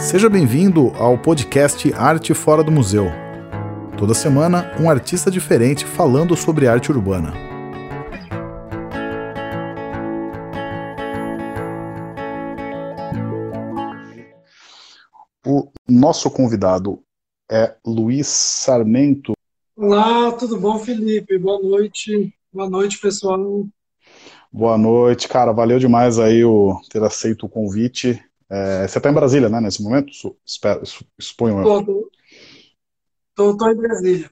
Seja bem-vindo ao podcast Arte Fora do Museu. Toda semana, um artista diferente falando sobre arte urbana. O nosso convidado é Luiz Sarmento. Olá, tudo bom, Felipe? Boa noite. Boa noite, pessoal. Boa noite, cara. Valeu demais aí o ter aceito o convite. É, você está em Brasília, né, nesse momento? Espero, exponho eu. Tô, em Brasília.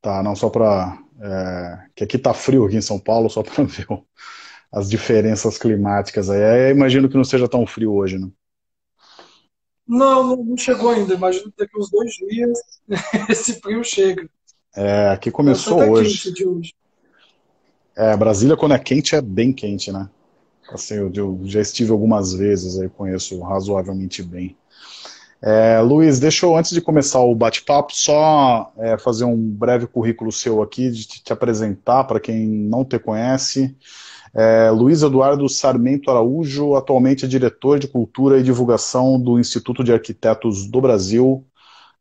Tá, não só para é, que aqui tá frio aqui em São Paulo, só para ver as diferenças climáticas aí. Eu imagino que não seja tão frio hoje, né? Não, não chegou ainda. Imagino que daqui uns dois dias esse frio chega. É, aqui começou hoje. hoje. É, Brasília, quando é quente, é bem quente, né? Assim, eu, eu já estive algumas vezes, aí conheço razoavelmente bem. É, Luiz, deixa eu, antes de começar o bate-papo, só é, fazer um breve currículo seu aqui, de te, apresentar para quem não te conhece. É, Luiz Eduardo Sarmento Araújo, atualmente é diretor de Cultura e Divulgação do Instituto de Arquitetos do Brasil,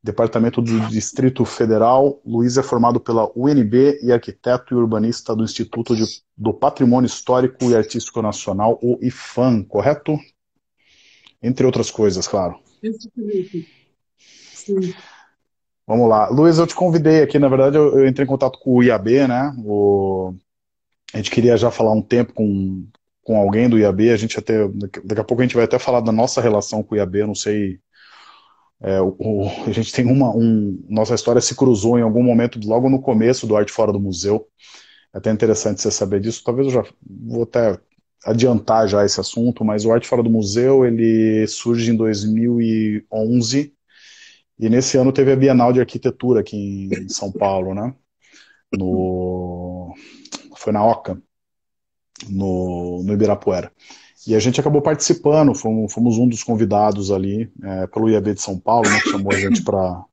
Departamento do Distrito Federal. Luiz é formado pela UNB e arquiteto e urbanista do Instituto de, do Patrimônio Histórico e Artístico Nacional, o IFAM, correto? Entre outras coisas, claro. Sim. Vamos lá. Luiz, eu te convidei aqui, na verdade, eu, eu entrei em contato com o IAB, né? O, a gente queria já falar um tempo com, com alguém do IAB, a gente até, daqui a pouco a gente vai até falar da nossa relação com o IAB, eu não sei é, o, o, a gente tem uma. Um, nossa história se cruzou em algum momento, logo no começo do Arte Fora do Museu. É até interessante você saber disso. Talvez eu já vou até adiantar já esse assunto, mas o Arte Fora do Museu ele surge em 2011 e nesse ano teve a Bienal de Arquitetura aqui em São Paulo, né? No, foi na Oca, no, no Ibirapuera. E a gente acabou participando, fomos, fomos um dos convidados ali é, pelo IAB de São Paulo, né, que chamou a gente para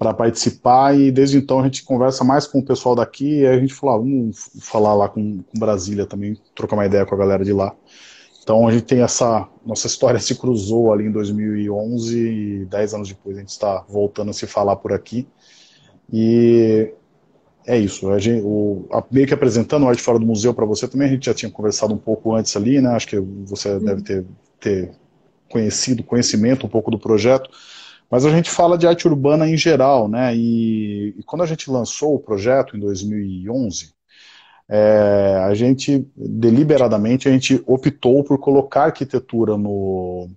para participar e desde então a gente conversa mais com o pessoal daqui e a gente falou, ah, vamos falar lá com, com Brasília também, trocar uma ideia com a galera de lá. Então a gente tem essa, nossa história se cruzou ali em 2011 e dez anos depois a gente está voltando a se falar por aqui. E é isso. A gente, o, a, meio que apresentando o Arte Fora do Museu para você também, a gente já tinha conversado um pouco antes ali, né? Acho que você Sim. deve ter, ter conhecido, conhecimento um pouco do projeto. Mas a gente fala de arte urbana em geral, né? E, e quando a gente lançou o projeto em 2011, é, a gente deliberadamente a gente optou por colocar arquitetura no,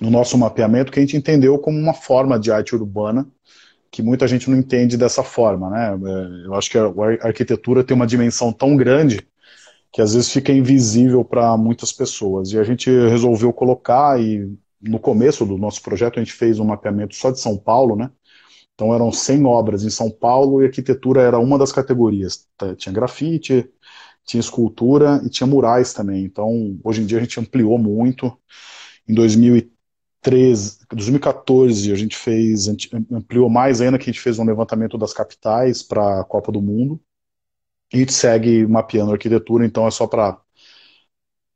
no nosso mapeamento, que a gente entendeu como uma forma de arte urbana que muita gente não entende dessa forma, né? É, eu acho que a arquitetura tem uma dimensão tão grande que às vezes fica invisível para muitas pessoas. E a gente resolveu colocar, e no começo do nosso projeto a gente fez um mapeamento só de São Paulo, né? Então eram 100 obras em São Paulo e arquitetura era uma das categorias. Tinha grafite, tinha escultura e tinha murais também. Então hoje em dia a gente ampliou muito. Em 2013, 2014 a gente fez, ampliou mais ainda que a gente fez um levantamento das capitais para a Copa do Mundo. E a gente segue mapeando a arquitetura, então é só para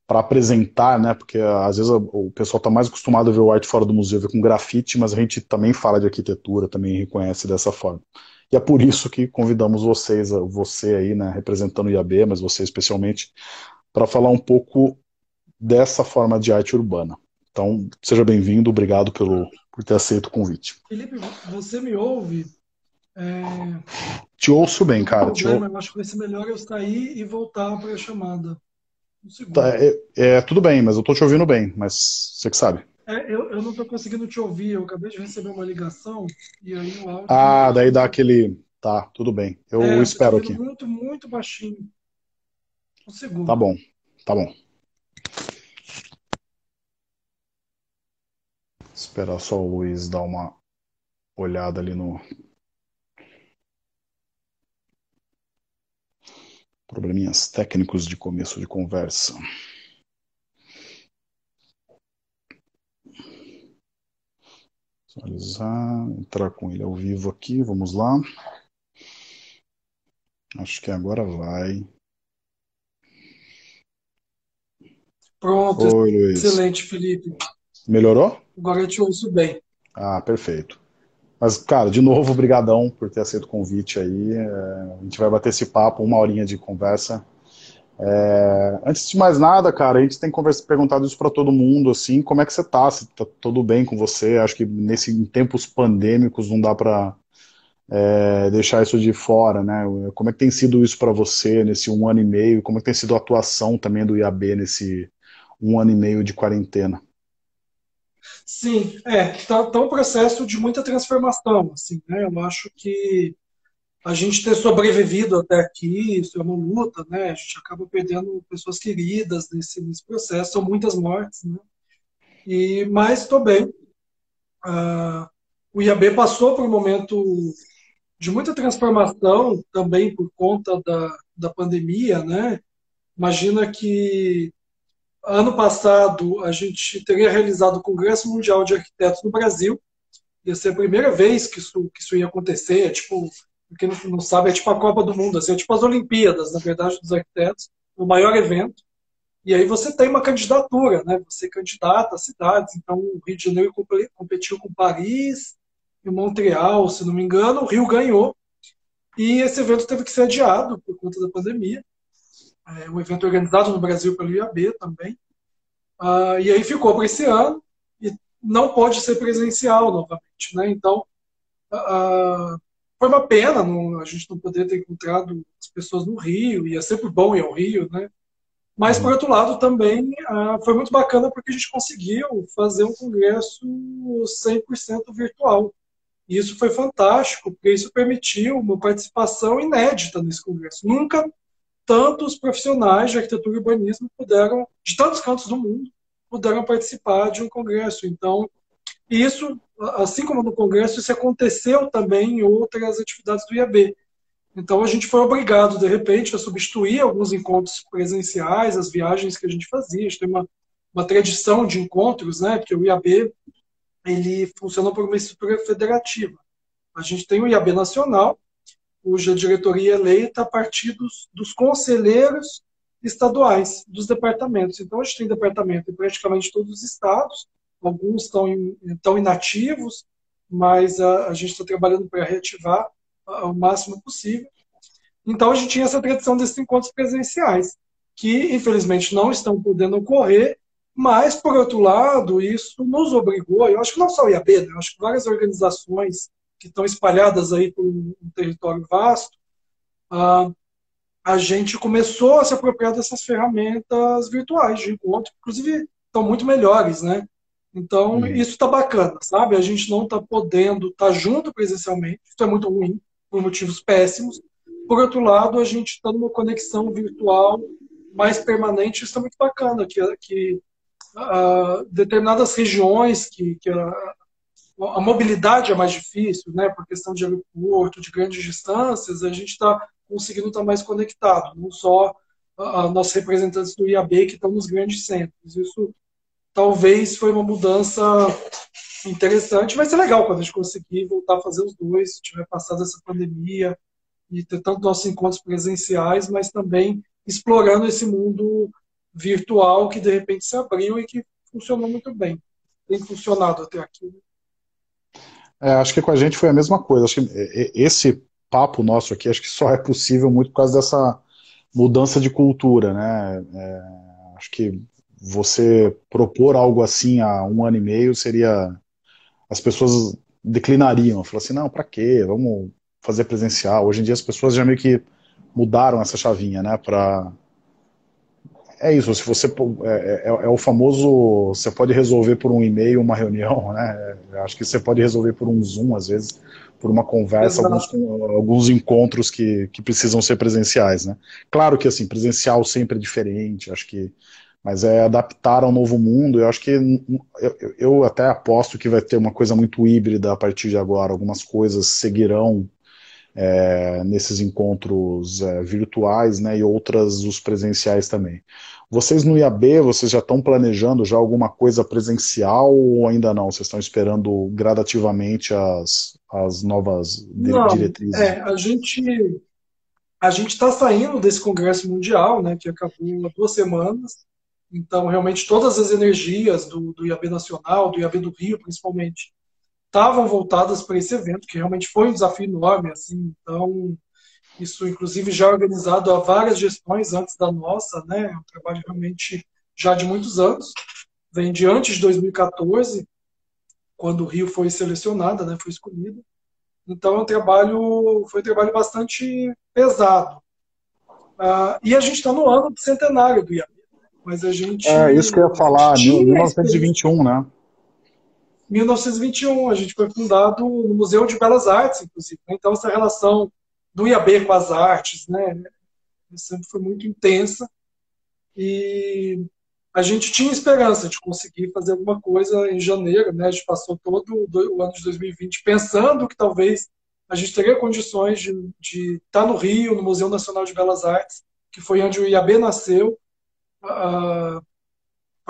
para apresentar, né? Porque às vezes o pessoal está mais acostumado a ver o arte fora do museu, ver com grafite, mas a gente também fala de arquitetura, também reconhece dessa forma. E é por isso que convidamos vocês, você aí, né, representando o IAB, mas você especialmente, para falar um pouco dessa forma de arte urbana. Então, seja bem-vindo, obrigado pelo, por ter aceito o convite. Felipe, você me ouve? É... Te ouço bem, cara. Problema, ou... Eu acho que vai ser melhor eu sair e voltar para a chamada. Um tá, é, é, tudo bem, mas eu estou te ouvindo bem, mas você que sabe. É, eu, eu não estou conseguindo te ouvir, eu acabei de receber uma ligação e aí o áudio. Ah, daí dá aquele. Tá, tudo bem. Eu é, espero aqui. Muito, muito baixinho. Um segundo. Tá bom, tá bom. Esperar só o Luiz dar uma olhada ali no. Probleminhas técnicos de começo de conversa. Visualizar, entrar com ele ao vivo aqui, vamos lá. Acho que agora vai. Pronto, Oi, excelente, Felipe. Melhorou? Agora eu te ouço bem. Ah, perfeito. Mas, cara, de novo, obrigadão por ter aceito o convite aí. É, a gente vai bater esse papo, uma horinha de conversa. É, antes de mais nada, cara, a gente tem conversa, perguntado isso para todo mundo, assim, como é que você tá? Se tá tudo bem com você? Acho que nesse, em tempos pandêmicos não dá para é, deixar isso de fora, né? Como é que tem sido isso para você nesse um ano e meio? Como é que tem sido a atuação também do IAB nesse um ano e meio de quarentena? Sim, é, tá, tá um processo de muita transformação, assim, né? Eu acho que a gente ter sobrevivido até aqui, isso é uma luta, né? A gente acaba perdendo pessoas queridas nesse, nesse processo, são muitas mortes, né? E, mas bem. Uh, o IAB passou por um momento de muita transformação também por conta da, da pandemia, né? Imagina que ano passado a gente teria realizado o Congresso Mundial de Arquitetos no Brasil. Ia ser a primeira vez que isso, que isso ia acontecer, é tipo quem não sabe, é tipo a Copa do Mundo, assim, é tipo as Olimpíadas, na verdade, dos arquitetos, o maior evento. E aí você tem uma candidatura, né? Você candidata a cidades. Então, o Rio de Janeiro competiu com Paris e Montreal, se não me engano. O Rio ganhou. E esse evento teve que ser adiado por conta da pandemia. É um evento organizado no Brasil pelo IAB também. Ah, e aí ficou para esse ano e não pode ser presencial novamente, né? Então, ah, foi uma pena não, a gente não poder ter encontrado as pessoas no Rio, e é sempre bom ir ao Rio, né? Mas, por outro lado, também ah, foi muito bacana porque a gente conseguiu fazer um congresso 100% virtual. E isso foi fantástico, porque isso permitiu uma participação inédita nesse congresso. Nunca tantos profissionais de arquitetura e urbanismo puderam, de tantos cantos do mundo, puderam participar de um congresso. Então, isso assim como no Congresso, isso aconteceu também em outras atividades do IAB. Então a gente foi obrigado, de repente, a substituir alguns encontros presenciais, as viagens que a gente fazia. A gente tem uma, uma tradição de encontros, né? Porque o IAB ele funciona por uma estrutura federativa. A gente tem o IAB nacional, cuja diretoria é eleita a partir dos, dos conselheiros estaduais, dos departamentos. Então a gente tem departamento em praticamente todos os estados, alguns estão, estão inativos, mas a, a gente está trabalhando para reativar o máximo possível. Então a gente tinha essa tradição desses encontros presenciais, que infelizmente não estão podendo ocorrer, mas, por outro lado, isso nos obrigou, eu acho que não só o IAB, né, eu acho que várias organizações que estão espalhadas aí por um, território vasto, uh, a gente começou a se apropriar dessas ferramentas virtuais de encontro, inclusive estão muito melhores, né? Então, uhum. isso está bacana, sabe? A gente não está podendo estar tá junto presencialmente, isso é muito ruim, por motivos péssimos. Por outro lado, a gente está numa conexão virtual mais permanente, isso é muito bacana, que, que uh, determinadas regiões que, que a, a, mobilidade é mais difícil, né, por questão de aeroporto, de grandes distâncias, a gente está conseguindo estar tá mais conectado, não só nossos representantes do IAB que estão nos grandes centros. Isso talvez foi uma mudança interessante. Vai ser legal quando a gente conseguir voltar a fazer os dois, se tiver passado essa pandemia e ter tanto nossos encontros presenciais, mas também explorando esse mundo virtual que de repente se abriu e que funcionou muito bem. Tem funcionado até aqui. Né? É, acho que com a gente foi a mesma coisa. Acho que é, é, esse papo nosso aqui, acho que só é possível muito por causa dessa mudança de cultura, né? É, acho que você propor algo assim há um ano e meio seria. As pessoas declinariam, falaram assim: não, para quê? Vamos fazer presencial. Hoje em dia as pessoas já meio que mudaram essa chavinha, né? Para é isso, se você é, é, é, o famoso, você pode resolver por um e-mail uma reunião, né? Acho que você pode resolver por um Zoom, às vezes, por uma conversa, alguns, alguns encontros que, que precisam ser presenciais, né? Claro que assim, presencial sempre é diferente, acho que mas é adaptar ao novo mundo. Eu acho que eu, eu, até aposto que vai ter uma coisa muito híbrida a partir de agora. Algumas coisas seguirão é, nesses encontros é, virtuais, né, e outras os presenciais também. Vocês no IAB, vocês já estão planejando já alguma coisa presencial ou ainda não? Vocês estão esperando gradativamente as, as novas não, diretrizes? É, a gente a gente está saindo desse congresso mundial, né, que acabou há duas semanas Então, realmente, todas as energias do, do IAB Nacional, do IAB do Rio, principalmente, estavam voltadas para esse evento, que realmente foi um desafio enorme. Assim, então, isso, inclusive, já é organizado há várias gestões antes da nossa, né? É um trabalho realmente já de muitos anos. Vem de antes de 2014, quando o Rio foi selecionada, né? Foi escolhido. Então, é um trabalho, foi um trabalho bastante pesado. Uh, e a gente está no ano do centenário do IAB. Mas a gente. É, isso que eu ia falar, 1921, né? 1921, a gente foi fundado no Museu de Belas Artes, inclusive. Então, essa relação do IAB com as artes, né, sempre foi muito intensa. E a gente tinha esperança de conseguir fazer alguma coisa em janeiro, né? A gente passou todo o ano de 2020 pensando que talvez a gente teria condições de, estar no Rio, no Museu Nacional de Belas Artes, que foi onde o IAB nasceu, uh,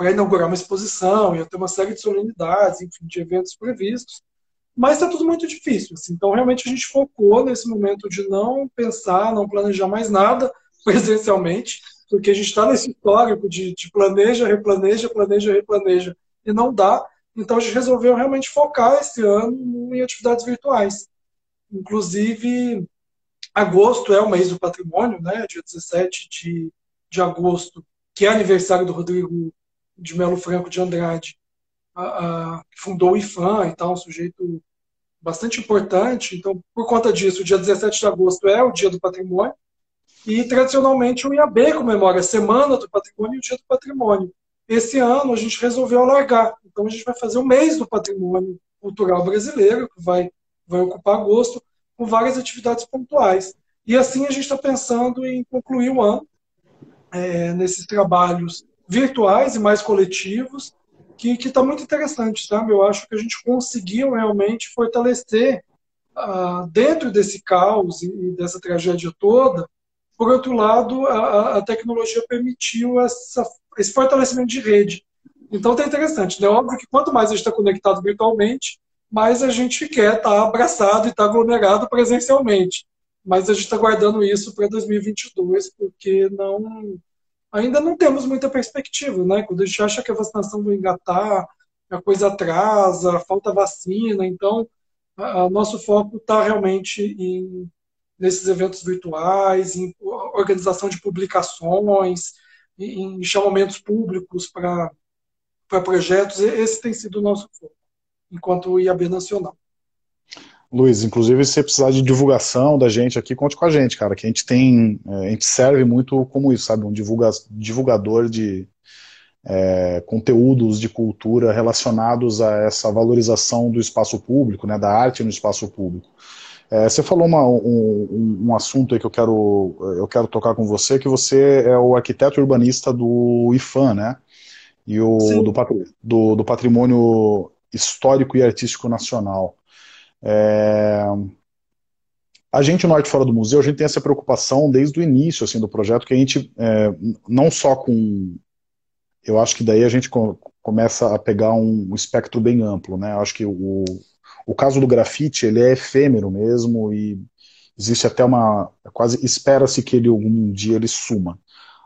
para inaugurar uma exposição, ia ter uma série de solenidades, enfim, de eventos previstos, mas está tudo muito difícil. Assim. Então, realmente, a gente focou nesse momento de não pensar, não planejar mais nada presencialmente, porque a gente está nesse histórico de, de planeja, replaneja, planeja, replaneja, e não dá. Então, a gente resolveu realmente focar esse ano em atividades virtuais. Inclusive, agosto é o mês do patrimônio, né? dia 17 de, de agosto, que é aniversário do Rodrigo de Melo Franco de Andrade, a, a, fundou o IFAM e tal, um sujeito bastante importante. Então, por conta disso, o dia 17 de agosto é o Dia do Patrimônio. E, tradicionalmente, o IAB comemora a Semana do Patrimônio e o Dia do Patrimônio. Esse ano, a gente resolveu alargar. Então, a gente vai fazer o mês do patrimônio cultural brasileiro, que vai, vai ocupar agosto, com várias atividades pontuais. E assim, a gente está pensando em concluir o ano é, nesses trabalhos virtuais e mais coletivos, que está muito interessante, sabe? Eu acho que a gente conseguiu realmente fortalecer, uh, dentro desse caos e dessa tragédia toda, por outro lado, a, a tecnologia permitiu essa, esse fortalecimento de rede. Então está interessante, né? Óbvio que quanto mais a gente está conectado virtualmente, mais a gente quer estar tá abraçado e estar tá aglomerado presencialmente. Mas a gente está guardando isso para 2022, porque não ainda não temos muita perspectiva, né? Quando a gente acha que a vacinação vai engatar, a coisa atrasa, falta vacina, então nosso foco está realmente em, nesses eventos virtuais, em organização de publicações, em chamamentos públicos para projetos. Esse tem sido o nosso foco, enquanto IAB Nacional. Luiz, inclusive se você precisar de divulgação da gente aqui, conte com a gente, cara, que a gente tem, é, a gente serve muito como isso, sabe, um divulga, divulgador de é, conteúdos de cultura relacionados a essa valorização do espaço público, né, da arte no espaço público. É, você falou uma, um, um, assunto aí que eu quero, eu quero tocar com você, que você é o arquiteto urbanista do IFAM, né, e o do, do, do Patrimônio Histórico e Artístico Nacional. É... A gente no Arte Fora do Museu, a gente tem essa preocupação desde o início assim, do projeto, que a gente, é, não só com... Eu acho que daí a gente começa a pegar um, um espectro bem amplo, né? Eu acho que o, o caso do grafite, ele é efêmero mesmo e existe até uma... quase espera-se que ele algum dia ele suma.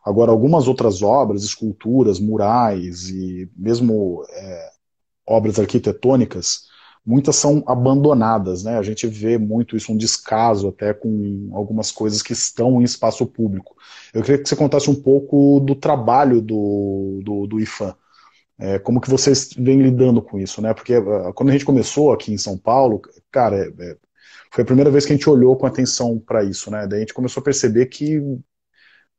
Agora, algumas outras obras, esculturas, murais e mesmo é, obras arquitetônicas, muitas são abandonadas, né? A gente vê muito isso, um descaso até com algumas coisas que estão em espaço público. Eu queria que você contasse um pouco do trabalho do, do, do IFAM. É, como que vocês vêm lidando com isso, né? Porque uh, quando a gente começou aqui em São Paulo, cara, é, é, foi a primeira vez que a gente olhou com atenção para isso, né? Daí a gente começou a perceber que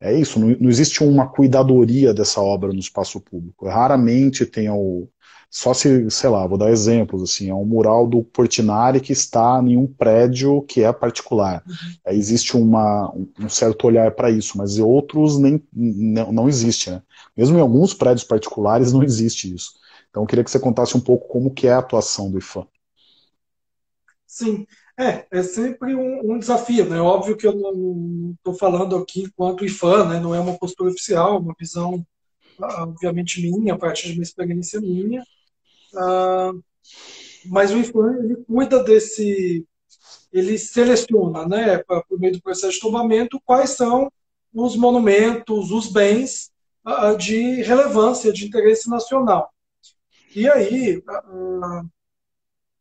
é isso, não, não existe uma cuidadoria dessa obra no espaço público. Raramente tem o, só se, sei lá, vou dar exemplos, assim, é um mural do Portinari que está em um prédio que é particular. Uhum. existe uma, um certo olhar para isso, mas em outros nem, não, não existe, né? Mesmo em alguns prédios particulares não existe isso. Então eu queria que você contasse um pouco como que é a atuação do IFAM. Sim, é, é sempre um, um desafio, né? Óbvio que eu não estou falando aqui enquanto IFAM, né? Não é uma postura oficial, é uma visão obviamente minha, a partir de uma experiência minha, Uh, mas o IFAM ele cuida desse, ele seleciona, né, por meio do processo de tombamento, quais são os monumentos, os bens uh, de relevância, de interesse nacional. E aí,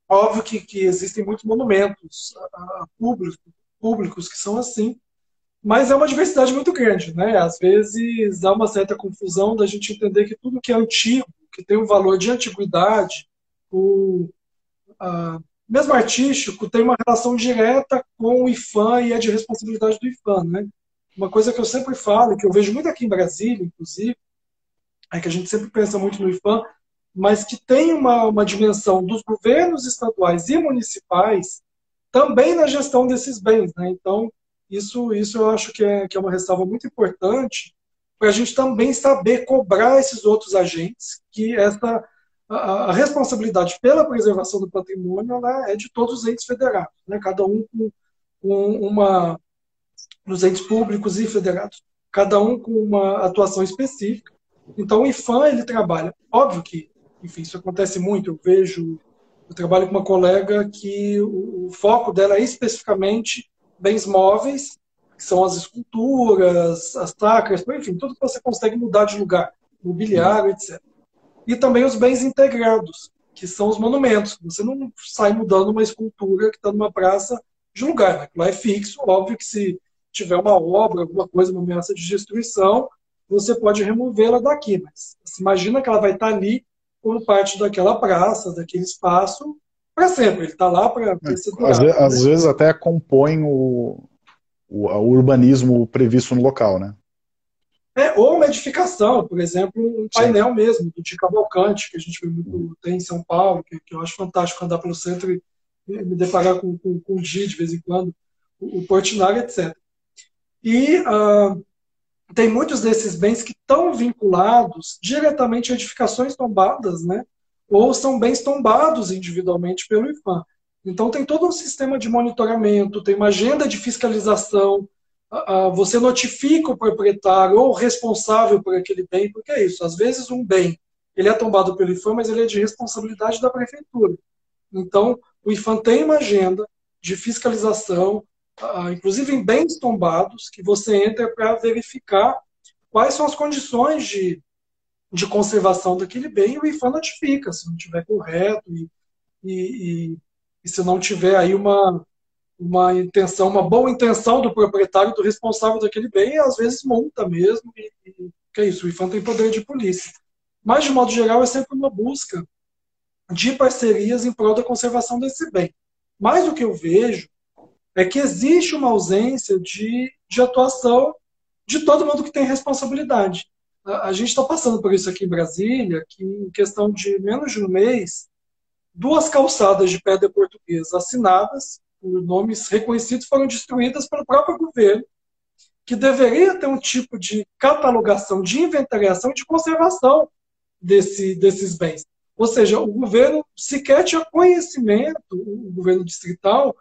óbvio que, que, existem muitos monumentos públicos, públicos que são assim, mas é uma diversidade muito grande, né? Às vezes há uma certa confusão da gente entender que tudo que é antigo, que tem um valor de antiguidade, o mesmo artístico, tem uma relação direta com o IFAM e é de responsabilidade do IFAM, né? Uma coisa que eu sempre falo, que eu vejo muito aqui em Brasília, inclusive, é que a gente sempre pensa muito no IFAM, mas que tem uma, uma dimensão dos governos estaduais e municipais também na gestão desses bens, né? Então, isso, isso eu acho que é, que é uma ressalva muito importante para a gente também saber cobrar esses outros agentes, que essa a, a responsabilidade pela preservação do patrimônio é de todos os entes federados, né? cada um com, com uma dos entes públicos e federados, cada um com uma atuação específica. Então o IFAM ele trabalha, óbvio que, enfim, isso acontece muito. Eu vejo, eu trabalho com uma colega que o, o foco dela é especificamente bens móveis, que são as esculturas, as tacas, enfim, tudo que você consegue mudar de lugar, mobiliário, etc. E também os bens integrados, que são os monumentos. Você não sai mudando uma escultura que está numa praça de lugar, né? lá é fixo, óbvio que se tiver uma obra, alguma coisa, uma ameaça de destruição, você pode removê-la daqui, mas imagina que ela vai estar tá ali como parte daquela praça, daquele espaço, para sempre. Ele está lá para é, ser durado, às, né? às vezes até compõe o, o, o, urbanismo previsto no local, né? É, ou uma edificação, por exemplo, um painel Sim. mesmo, de Cavalcante, que a gente muito, tem em São Paulo, que, que, eu acho fantástico andar pelo centro e, e me deparar com, com, com o G de vez em quando, o, o Portinari, etc. E uh, tem muitos desses bens que estão vinculados diretamente a edificações tombadas, né? ou são bens tombados individualmente pelo IFAM. Então tem todo um sistema de monitoramento, tem uma agenda de fiscalização, você notifica o proprietário ou o responsável por aquele bem, porque é isso, às vezes um bem ele é tombado pelo IFAM, mas ele é de responsabilidade da prefeitura. Então, o IFAM tem uma agenda de fiscalização, inclusive em bens tombados, que você entra para verificar quais são as condições de de conservação daquele bem, o IFAM notifica, se não estiver correto e, e, e, se não tiver aí uma, uma intenção, uma boa intenção do proprietário, do responsável daquele bem, às vezes monta mesmo, e, e que é isso, o IFAM tem poder de polícia. Mas, de modo geral, é sempre uma busca de parcerias em prol da conservação desse bem. Mas o que eu vejo é que existe uma ausência de, de atuação de todo mundo que tem responsabilidade a gente está passando por isso aqui em Brasília, que em questão de menos de um mês, duas calçadas de pedra portuguesa assinadas por nomes reconhecidos foram destruídas pelo próprio governo, que deveria ter um tipo de catalogação, de inventariação e de conservação desse, desses bens. Ou seja, o governo sequer tinha conhecimento, o governo distrital,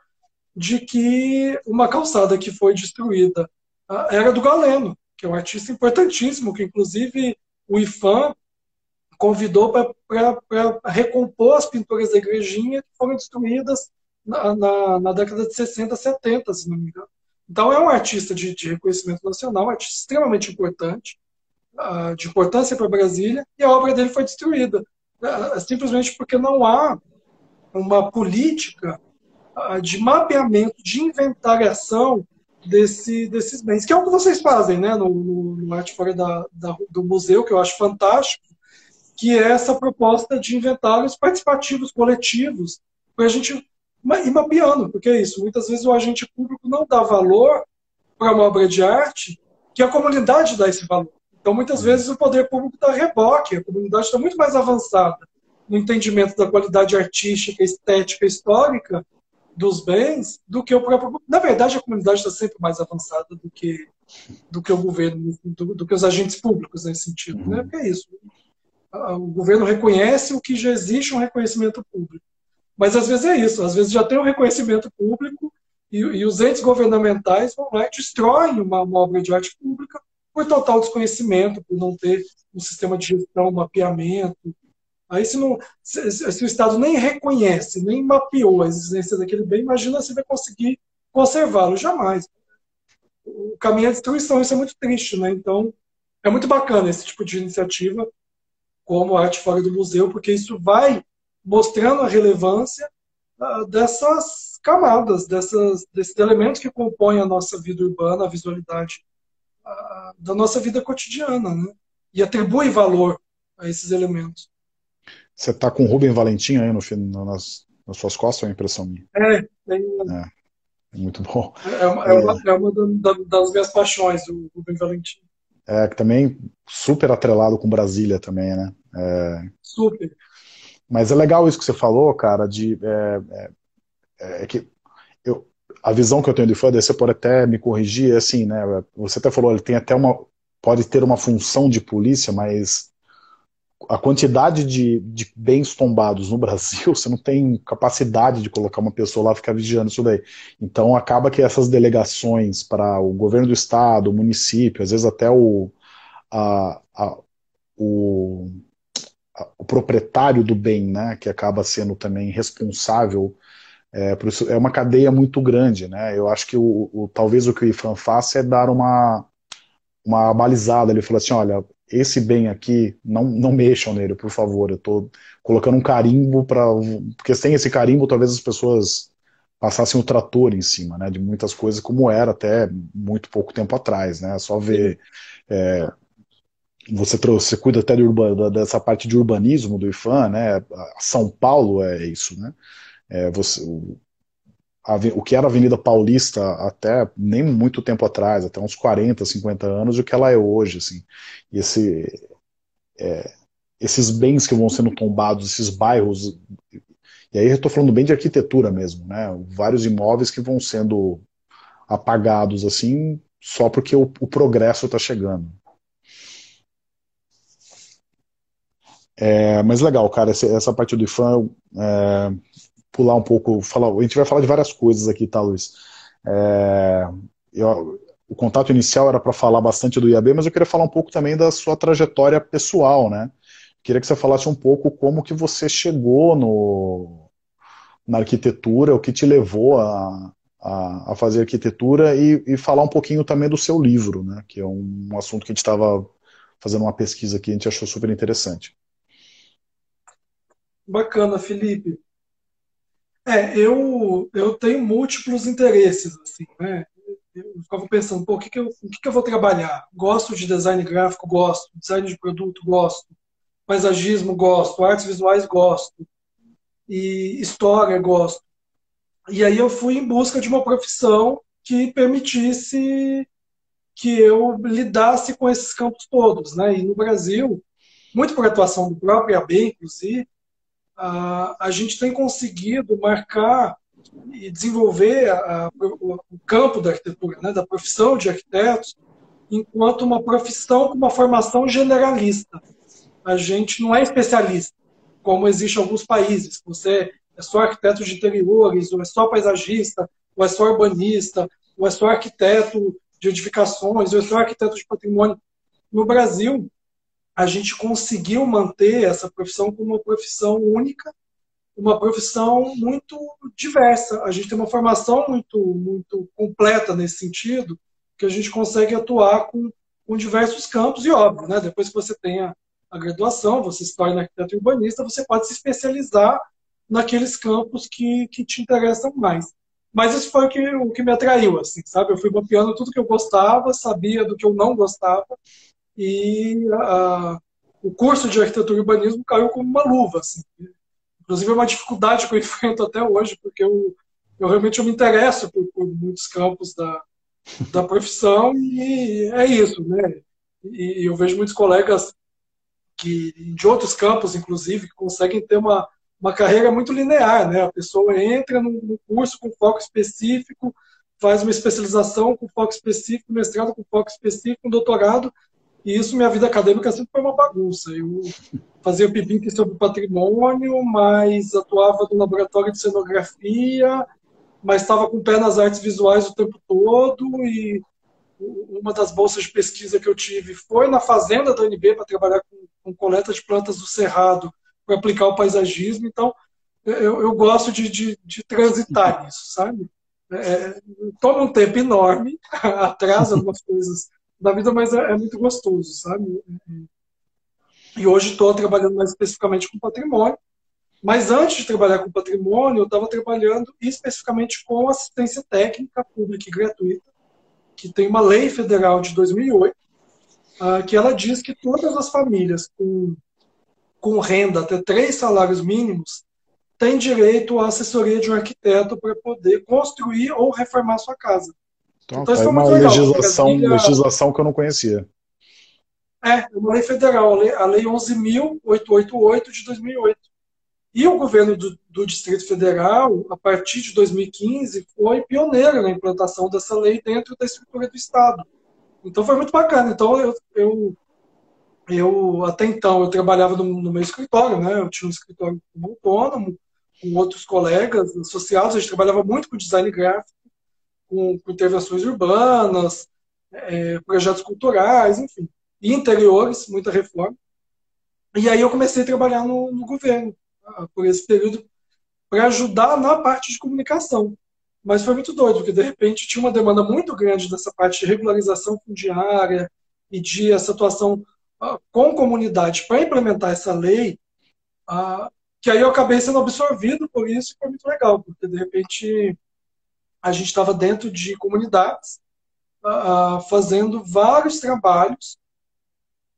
de que uma calçada que foi destruída ah, era do Galeno que é um artista importantíssimo, que inclusive o IFAM convidou para recompor as pinturas da igrejinha que foram destruídas na, na, na, década de 60, 70, se não me engano. Então é um artista de, de reconhecimento nacional, um artista extremamente importante, uh, de importância para Brasília, e a obra dele foi destruída, uh, simplesmente porque não há uma política uh, de mapeamento, de inventariação desse, desses bens, que é o que vocês fazem né, no, no, no Arte Fora da, da, do Museu, que eu acho fantástico, que é essa proposta de inventários participativos, coletivos, para a gente ir mapeando, porque é isso, muitas vezes o agente público não dá valor para uma obra de arte que a comunidade dá esse valor. Então, muitas uhum. vezes, o poder público dá reboque, a comunidade está muito mais avançada no entendimento da qualidade artística, estética, histórica, dos bens do que o próprio. Na verdade, a comunidade está sempre mais avançada do que, do que o governo, do, do que os agentes públicos nesse sentido. Né? Uhum. Né? Porque é isso. O governo reconhece o que já existe um reconhecimento público. Mas às vezes é isso, às vezes já tem um reconhecimento público e, e os entes governamentais vão lá e destroem uma, uma obra de arte pública por total desconhecimento, por não ter um sistema de gestão, mapeamento, Aí, se, não, se, se, o Estado nem reconhece, nem mapeou a existência daquele bem, imagina se vai conseguir conservá-lo. Jamais. O caminho é a destruição, isso é muito triste. Né? Então, é muito bacana esse tipo de iniciativa, como Arte Fora do Museu, porque isso vai mostrando a relevância uh, dessas camadas, dessas, desses elementos que compõem a nossa vida urbana, a visualidade uh, da nossa vida cotidiana, né? E atribui valor a esses elementos. Você está com o Rubem Valentim aí no, nas, nas suas costas, é uma impressão minha? É, é, é, é muito bom. É uma, é uma, é uma das minhas paixões, o Rubem Valentim. É, que também super atrelado com Brasília também, né? É... Super. Mas é legal isso que você falou, cara, de é, é, é que eu, a visão que eu tenho de fã, você pode até me corrigir, é assim, né? Você até falou, ele tem até uma, pode ter uma função de polícia, mas a quantidade de, de, bens tombados no Brasil, você não tem capacidade de colocar uma pessoa lá ficar vigiando isso daí. Então acaba que essas delegações para o governo do estado, o município, às vezes até o, a, a, o, a, o proprietário do bem, né, que acaba sendo também responsável é, por isso é uma cadeia muito grande, né? Eu acho que o, o talvez o que o IFAM faça é dar uma uma balizada. Ele falou assim, olha, esse bem aqui, não, não mexam nele, por favor. Eu estou colocando um carimbo para. Porque sem esse carimbo, talvez as pessoas passassem o trator em cima, né? De muitas coisas, como era até muito pouco tempo atrás, né? Só ver. É, você trouxe, você cuida até de dessa parte de urbanismo do IFAM, né? São Paulo é isso, né? É, você, que era a Avenida Paulista até nem muito tempo atrás, até uns 40, 50 anos, o que ela é hoje, assim. E esse, é, esses bens que vão sendo tombados, esses bairros, e aí eu estou falando bem de arquitetura mesmo, né? Vários imóveis que vão sendo apagados, assim, só porque o, o progresso está chegando. É, mas legal, cara, essa, essa parte do IFAM, é, pular um pouco, falar, a gente vai falar de várias coisas aqui, tá, Luiz? É, eu, o contato inicial era para falar bastante do IAB, mas eu queria falar um pouco também da sua trajetória pessoal, né? Queria que você falasse um pouco como que você chegou no, na arquitetura, o que te levou a, a, a fazer arquitetura e, e, falar um pouquinho também do seu livro, né? Que é um, um assunto que a gente estava fazendo uma pesquisa aqui, a gente achou super interessante. Bacana, Felipe. É, eu, eu tenho múltiplos interesses, assim, né? Eu ficava pensando, pô, o que, que, eu, o que, que eu vou trabalhar? Gosto de design gráfico, gosto. Design de produto, gosto. Paisagismo, gosto. Artes visuais, gosto. E história, gosto. E aí eu fui em busca de uma profissão que permitisse que eu lidasse com esses campos todos, né? E no Brasil, muito por atuação do próprio AB, inclusive, a, a gente tem conseguido marcar e desenvolver a, o, o, campo da arquitetura, né, da profissão de arquitetos, enquanto uma profissão com uma formação generalista. A gente não é especialista, como existe em alguns países. Você é só arquiteto de interiores, ou é só paisagista, ou é só urbanista, ou é só arquiteto de edificações, ou é só arquiteto de patrimônio. No Brasil, a gente conseguiu manter essa profissão como uma profissão única, uma profissão muito diversa. A gente tem uma formação muito, muito completa nesse sentido, que a gente consegue atuar com, com diversos campos, e óbvio, né, depois que você tenha a graduação, você se torna arquiteto urbanista, você pode se especializar naqueles campos que, que te interessam mais. Mas isso foi o que, o que me atraiu, assim, sabe? Eu fui mapeando tudo que eu gostava, sabia do que eu não gostava, e a, o curso de arquitetura e urbanismo caiu como uma luva. Assim. Inclusive é uma dificuldade que eu enfrento até hoje, porque eu, eu realmente eu me interesso por, por muitos campos da, da profissão e é isso, né? E, eu vejo muitos colegas que de outros campos, inclusive, que conseguem ter uma, uma carreira muito linear, né? A pessoa entra num curso com foco específico, faz uma especialização com foco específico, mestrado com foco específico, um doutorado, e isso, minha vida acadêmica sempre foi uma bagunça. Eu fazia PIBIC sobre patrimônio, mas atuava no laboratório de cenografia, mas estava com o pé nas artes visuais o tempo todo. E uma das bolsas de pesquisa que eu tive foi na fazenda da UNB para trabalhar com, com, coleta de plantas do cerrado para aplicar o paisagismo. Então, eu, eu gosto de, de, de, transitar nisso, sabe? É, toma um tempo enorme, atrasa algumas coisas da vida, mas é, é muito gostoso, sabe? E hoje estou trabalhando mais especificamente com patrimônio. Mas antes de trabalhar com patrimônio, eu estava trabalhando especificamente com assistência técnica pública e gratuita, que tem uma lei federal de 2008, uh, que ela diz que todas as famílias com, com renda até três salários mínimos têm direito à assessoria de um arquiteto para poder construir ou reformar sua casa. Então, então é uma legislação, legislação que eu não conhecia. É, uma lei federal, a Lei, a lei 11.888 de 2008. E o governo do, do, Distrito Federal, a partir de 2015, foi pioneiro na implantação dessa lei dentro da estrutura do Estado. Então foi muito bacana. Então eu, eu, eu até então eu trabalhava no, no meu escritório, né? Eu tinha um escritório como autônomo, com outros colegas associados. A gente trabalhava muito com design gráfico, com, com intervenções urbanas, é, projetos culturais, enfim e interiores, muita reforma. E aí eu comecei a trabalhar no, no governo, ah, por esse período, para ajudar na parte de comunicação. Mas foi muito doido, porque de repente tinha uma demanda muito grande dessa parte de regularização fundiária e de essa atuação uh, com comunidade para implementar essa lei, uh, que aí eu acabei sendo absorvido por isso e foi muito legal, porque de repente a gente estava dentro de comunidades uh, fazendo vários trabalhos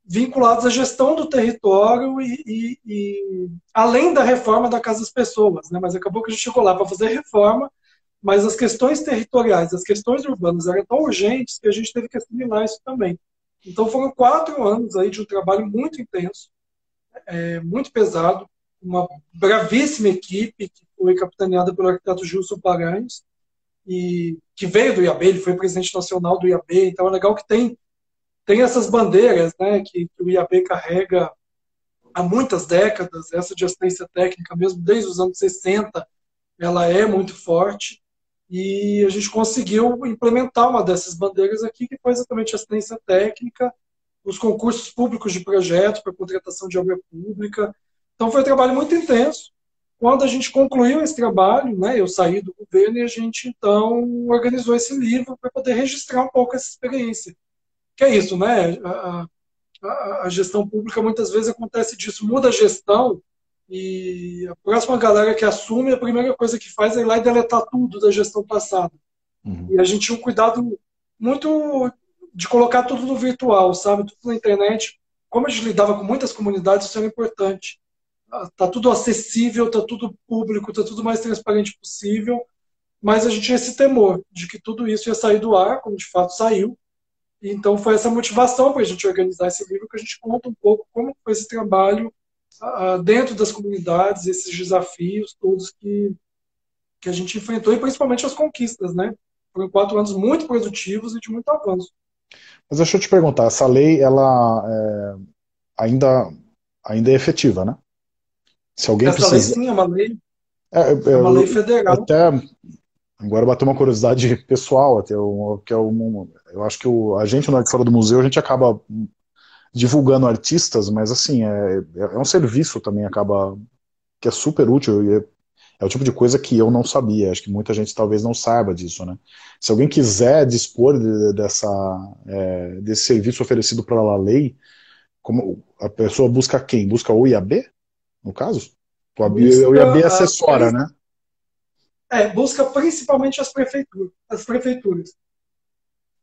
vinculados à gestão do território e, e, e, além da reforma da Casa das Pessoas, né? Mas acabou que a gente chegou lá para fazer reforma, mas as questões territoriais, as questões urbanas eram tão urgentes que a gente teve que assimilar isso também. Então foram quatro anos aí de um trabalho muito intenso, é, muito pesado, uma bravíssima equipe que foi capitaneada pelo arquiteto Gilson Paranhos, e que veio do IAB, ele foi presidente nacional do IAB, então é legal que tem tem essas bandeiras né, que, que o IAB carrega há muitas décadas, essa de assistência técnica, mesmo desde os anos 60, ela é muito forte. E a gente conseguiu implementar uma dessas bandeiras aqui, que foi exatamente assistência técnica, os concursos públicos de projetos para contratação de obra pública. Então foi um trabalho muito intenso. Quando a gente concluiu esse trabalho, né, eu saí do governo e a gente então organizou esse livro para poder registrar um pouco essa experiência que é isso, né? A, a, a, gestão pública muitas vezes acontece disso, muda a gestão e a próxima galera que assume, a primeira coisa que faz é ir lá e deletar tudo da gestão passada. Uhum. E a gente tinha um cuidado muito de colocar tudo no virtual, sabe? Tudo na internet. Como a gente lidava com muitas comunidades, isso era importante. Ah, tá tudo acessível, tá tudo público, tá tudo mais transparente possível. Mas a gente tinha esse temor de que tudo isso ia sair do ar, como de fato saiu, então foi essa motivação para a gente organizar esse livro, que a gente conta um pouco como foi esse trabalho uh, dentro das comunidades, esses desafios todos que, que a gente enfrentou, e principalmente as conquistas, né? Foram quatro anos muito produtivos e de muito avanço. Mas deixa eu te perguntar, essa lei, ela é, ainda, ainda é efetiva, né? Se alguém essa precisa... lei sim, é uma lei, é, é, é uma lei federal. Até Agora bateu uma curiosidade pessoal, até o, que é um, eu acho que o, a gente no Fora do Museu a gente acaba divulgando artistas, mas assim é, é um serviço também acaba que é super útil é, é, o tipo de coisa que eu não sabia. Acho que muita gente talvez não saiba disso, né? Se alguém quiser dispor de, dessa é, desse serviço oferecido pela lei, como a pessoa busca quem? Busca o IAB, no caso? O IAB assessora, né? É, busca principalmente as prefeituras, as prefeituras.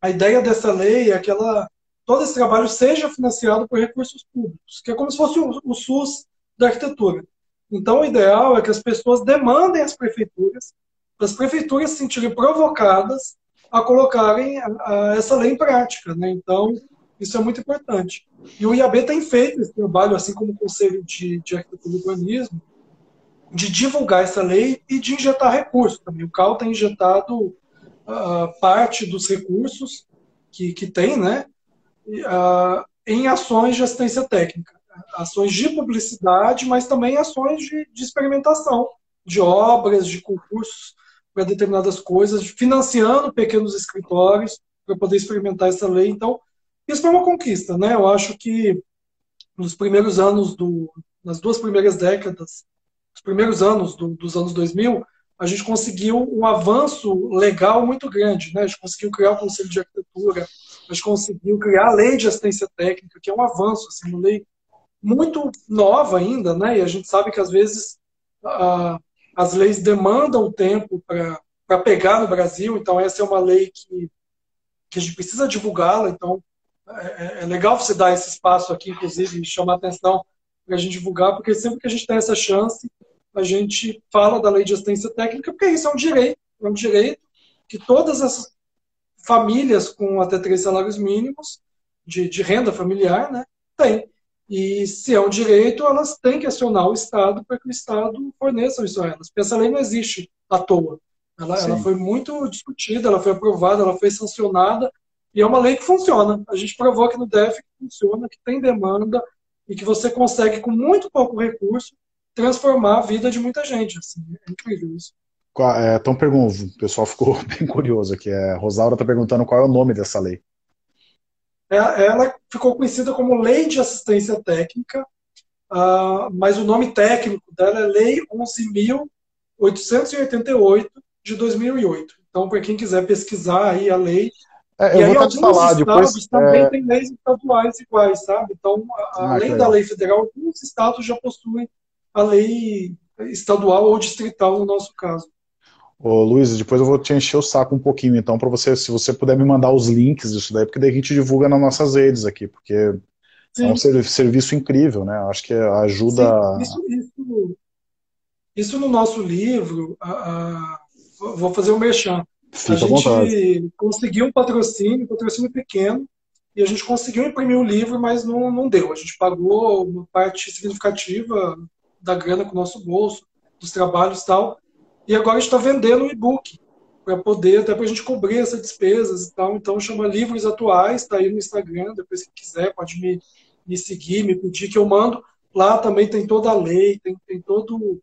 A ideia dessa lei é que ela, todo esse trabalho seja financiado por recursos públicos, que é como se fosse o, o SUS da arquitetura. Então, o ideal é que as pessoas demandem às prefeituras, as prefeituras se sentirem provocadas a colocarem a, a essa lei em prática. Né? Então, isso é muito importante. E o IAB tem feito esse trabalho, assim como o Conselho de, de Arquitetura e Urbanismo, de divulgar essa lei e de injetar recursos também. O CAL tem injetado uh, parte dos recursos que, que tem, né, uh, em ações de assistência técnica, ações de publicidade, mas também ações de, de experimentação, de obras, de concursos para determinadas coisas, financiando pequenos escritórios para poder experimentar essa lei. Então, isso foi uma conquista, né? Eu acho que nos primeiros anos do, nas duas primeiras décadas os primeiros anos do, dos anos 2000, a gente conseguiu um avanço legal muito grande. Né? A gente conseguiu criar o Conselho de Arquitetura, a gente conseguiu criar a lei de assistência técnica, que é um avanço, assim, uma lei muito nova ainda, né? E a gente sabe que às vezes a, as leis demandam tempo para pegar no Brasil, então essa é uma lei que, que a gente precisa divulgá-la, então é, é, é legal você dar esse espaço aqui, inclusive, e chamar atenção para a gente divulgar, porque sempre que a gente tem essa chance, a gente fala da lei de assistência técnica, porque isso é um direito, é um direito que todas as famílias com até três salários mínimos de, de renda familiar né, têm. E se é um direito, elas têm que acionar o Estado para que o Estado forneça isso a elas. Porque essa lei não existe à toa. Ela, ela, foi muito discutida, ela foi aprovada, ela foi sancionada, e é uma lei que funciona. A gente provou que no DF funciona, que tem demanda, e que você consegue, com muito pouco recurso, transformar a vida de muita gente. Assim, é incrível isso. Então, pergunto, o pessoal ficou bem curioso aqui. É, Rosaura está perguntando qual é o nome dessa lei. É, ela ficou conhecida como Lei de Assistência Técnica, uh, mas o nome técnico dela é Lei 11.888 de 2008. Então, para quem quiser pesquisar aí a lei, é, eu e vou aí, te falar depois. também é... tem leis estaduais iguais, sabe? Então, ah, além da lei federal, alguns estados já possuem a lei estadual ou distrital no nosso caso. Ô, Luiz, depois eu vou te encher o saco um pouquinho, então, para você, se você puder me mandar os links disso daí, porque daí a gente divulga nas nossas redes aqui, porque Sim. é um serviço incrível, né? Acho que ajuda. Sim, isso, isso, isso, no nosso livro, a, a, vou fazer um merchan. A gente conseguiu um patrocínio, um patrocínio pequeno, e a gente conseguiu imprimir o livro, mas não, não deu. A gente pagou uma parte significativa da grana com o nosso bolso, dos trabalhos e tal, e agora está vendendo o e-book para poder, até para a gente cobrir essas despesas e tal. Então chama Livros Atuais, está aí no Instagram, depois se quiser pode me, me seguir, me pedir que eu mando. Lá também tem toda a lei, tem, tem todo.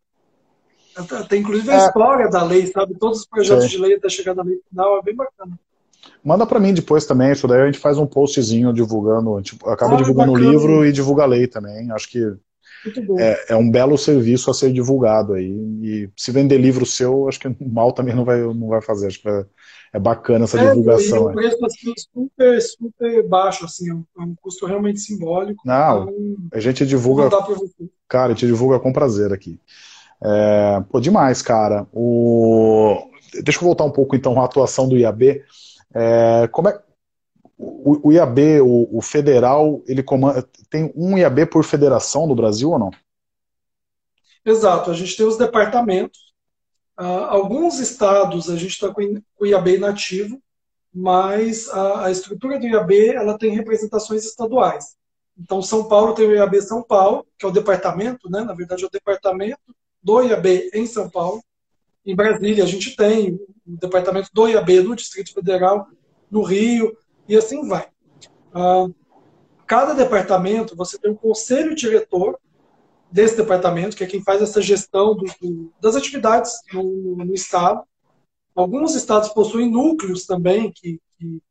Tem inclusive a é. história da lei, sabe? Todos os projetos Sim. de lei até chegar na lei final, é bem bacana. Manda para mim depois também, isso daí a gente faz um postzinho divulgando, tipo, acaba ah, divulgando o livro e divulga a lei também. Acho que é, é, um belo serviço a ser divulgado aí. E se vender livro seu, acho que mal também não vai, não vai fazer. Acho que é, é bacana essa é, divulgação. E o preço assim, super, super baixo, assim, é um, é um custo realmente simbólico. Não, então, a gente divulga. Cara, a gente divulga com prazer aqui. É, pô, demais, cara. O... Deixa eu voltar um pouco então à atuação do IAB. É, como é, o, IAB, o, o, federal, ele comanda, tem um IAB por federação no Brasil ou não? Exato, a gente tem os departamentos. Uh, alguns estados a gente está com o IAB inativo, mas a, a, estrutura do IAB ela tem representações estaduais. Então, São Paulo tem o IAB São Paulo, que é o departamento, né? na verdade é o departamento do IAB em São Paulo. Em Brasília, a gente tem o departamento do IAB no Distrito Federal, no Rio, e assim vai. Uh, cada departamento, você tem um conselho diretor desse departamento, que é quem faz essa gestão do, do, das atividades no, no, Estado. Alguns estados possuem núcleos também, que, que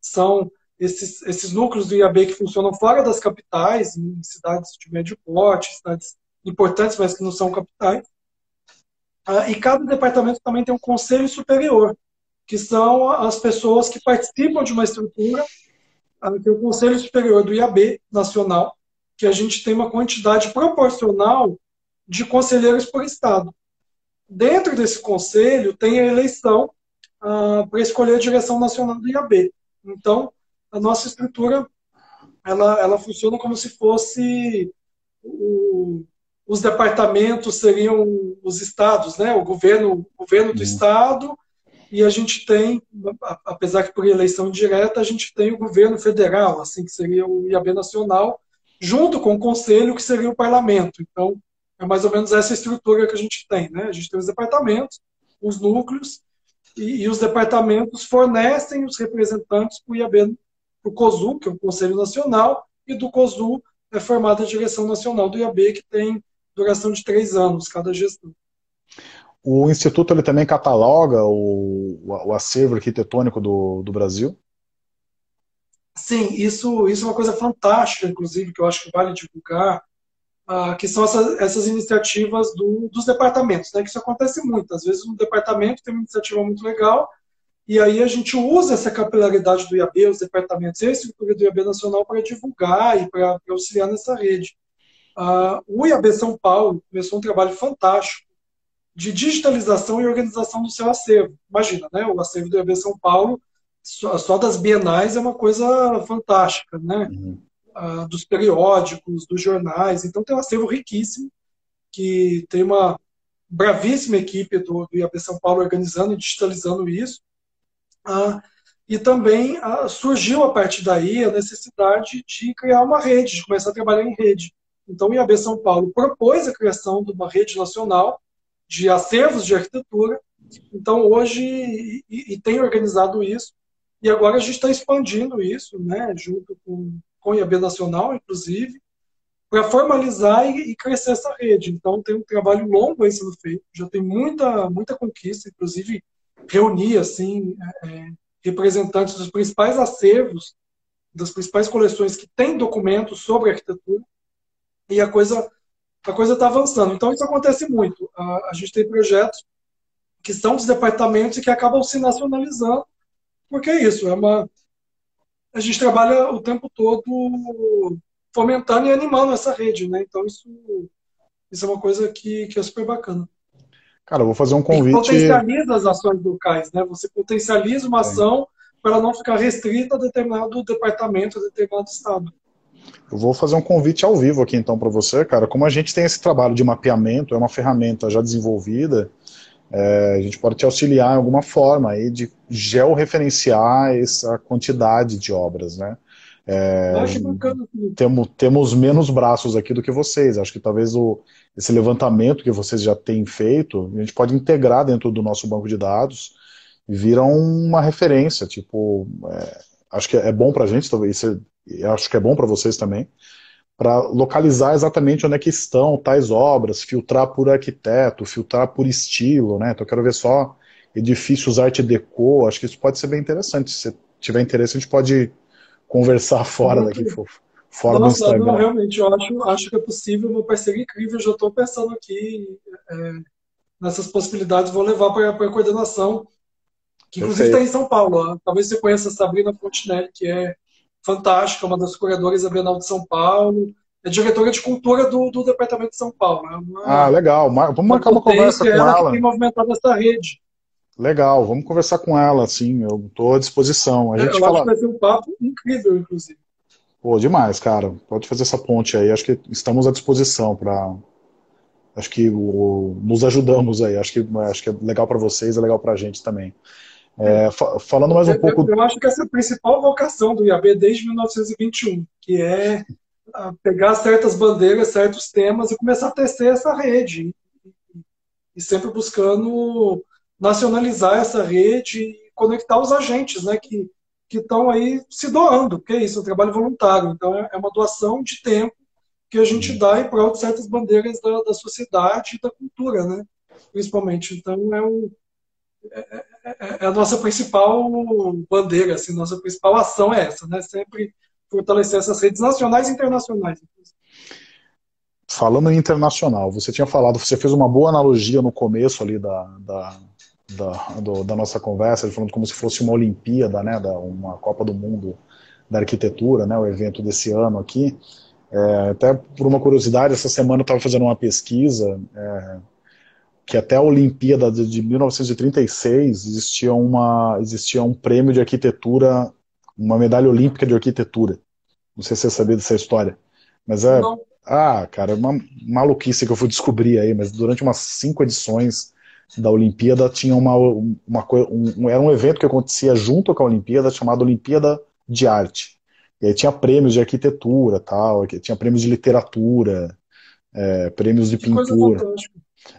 são esses, esses, núcleos do IAB que funcionam fora das capitais, em cidades de médio porte, cidades importantes, mas que não são capitais. Uh, e cada departamento também tem um conselho superior, que são as pessoas que participam de uma estrutura, que é o Conselho Superior do IAB Nacional, que a gente tem uma quantidade proporcional de conselheiros por estado. Dentro desse conselho tem a eleição ah, para escolher a direção nacional do IAB. Então, a nossa estrutura ela, ela funciona como se fosse o, os departamentos seriam os estados, né? O governo, o governo do uhum. estado e a gente tem, apesar que por eleição direta, a gente tem o governo federal, assim que seria o IAB nacional, junto com o conselho que seria o parlamento. Então, é mais ou menos essa estrutura que a gente tem, né? A gente tem os departamentos, os núcleos e, e os departamentos fornecem os representantes para o IAB, para o COSU, que é o Conselho Nacional, e do COSU é formada a direção nacional do IAB, que tem duração de três anos cada gestão. O Instituto ele também cataloga o, o acervo arquitetônico do, do Brasil? Sim, isso, isso é uma coisa fantástica, inclusive, que eu acho que vale divulgar, uh, que são essas, essas iniciativas do, dos departamentos, né, que isso acontece muito. Às vezes um departamento tem uma iniciativa muito legal E aí a gente usa essa capilaridade do IAB, os departamentos e a estrutura do IAB Nacional para divulgar e para auxiliar nessa rede. Uh, o IAB São Paulo começou um trabalho fantástico de digitalização e organização do seu acervo. Imagina, né? O acervo do IAB São Paulo, só, só das bienais, é uma coisa fantástica, né? Uhum. Uh, dos periódicos, dos jornais. Então tem um acervo riquíssimo, que tem uma bravíssima equipe do, do IAB São Paulo organizando e digitalizando isso. Uh, e também surgiu a partir daí a necessidade de criar uma rede, de começar a trabalhar em rede. Então, o IAB São Paulo propôs a criação de uma rede nacional de acervos de arquitetura. Então, hoje, e, e tem organizado isso, e agora a gente está expandindo isso, né, junto com, com o IAB Nacional, inclusive, para formalizar e, e, crescer essa rede. Então, tem um trabalho longo aí sendo feito, já tem muita, muita conquista, inclusive reunir assim, é, é representantes dos principais acervos, das principais coleções que têm documentos sobre arquitetura, e a coisa a coisa está avançando. Então isso acontece muito. A, a, gente tem projetos que são dos departamentos e que acabam se nacionalizando, porque é isso, é uma a gente trabalha o tempo todo fomentando e animando essa rede, né? Então isso isso é uma coisa que, que é super bacana. Cara, eu vou fazer um convite. Você potencializa as ações locais, né? Você potencializa uma ação para ela não ficar restrita a determinado departamento, a determinado estado. Eu vou fazer um convite ao vivo aqui então para você, cara. Como a gente tem esse trabalho de mapeamento, é uma ferramenta já desenvolvida, é, a gente pode te auxiliar em alguma forma aí de georreferenciar essa quantidade de obras, né? É, temos, temos menos braços aqui do que vocês. Acho que talvez o, esse levantamento que vocês já têm feito, a gente pode integrar dentro do nosso banco de dados e virar uma referência. Tipo, é, acho que é bom para a gente, talvez acho que é bom para vocês também, para localizar exatamente onde é que estão tais obras, filtrar por arquiteto, filtrar por estilo, né? Então eu quero ver só edifícios arte deco, acho que isso pode ser bem interessante. Se tiver interesse, a gente pode conversar fora daqui, fora Nossa, do Instagram. Não, realmente, eu acho, acho que é possível, uma parceria incrível, já estou pensando aqui é, nessas possibilidades, vou levar para a coordenação, que inclusive está em São Paulo. Talvez você conheça a Sabrina Fontinelli, que é fantástica, uma das curadoras da Bienal de São Paulo, é diretora de cultura do, do Departamento de São Paulo. É uma, ah, legal. Vamos marcar uma conversa com ela. ela. tem movimentado essa rede. Legal, vamos conversar com ela, sim, eu estou à disposição. A é, gente eu fala... acho que vai ser um papo incrível, inclusive. Pô, demais, cara. Pode fazer essa ponte aí. Acho que estamos à disposição para. Acho que o... nos ajudamos aí. Acho que, acho que é legal para vocês, é legal para a gente também. É, falando mais um eu, pouco. Eu acho que essa é a principal vocação do IAB desde 1921, que é pegar certas bandeiras, certos temas e começar a tecer essa rede. E sempre buscando nacionalizar essa rede e conectar os agentes né, que estão aí se doando, porque é isso, é um trabalho voluntário. Então, é, é uma doação de tempo que a gente dá em prol de certas bandeiras da, da sociedade e da cultura, né? principalmente. Então, é um é, é, é, a nossa principal bandeira, assim, nossa principal ação é essa, né? Sempre fortalecer essas redes nacionais e internacionais. Falando em internacional, você tinha falado, você fez uma boa analogia no começo ali da, da, da, do, da nossa conversa, falando como se fosse uma Olimpíada, né, da, uma Copa do Mundo da Arquitetura, né, o evento desse ano aqui. É, até por uma curiosidade, essa semana eu estava fazendo uma pesquisa é, que até a Olimpíada de 1936 existia, uma, existia um prêmio de arquitetura, uma medalha olímpica de arquitetura. Não sei se você sabia dessa história. Mas é. Não. Ah, cara, é uma maluquice que eu fui descobrir aí, mas durante umas cinco edições da Olimpíada tinha uma, uma um, era um evento que acontecia junto com a Olimpíada chamado Olimpíada de Arte. E aí tinha prêmios de arquitetura, tal, tinha prêmios de literatura, é, prêmios de que pintura.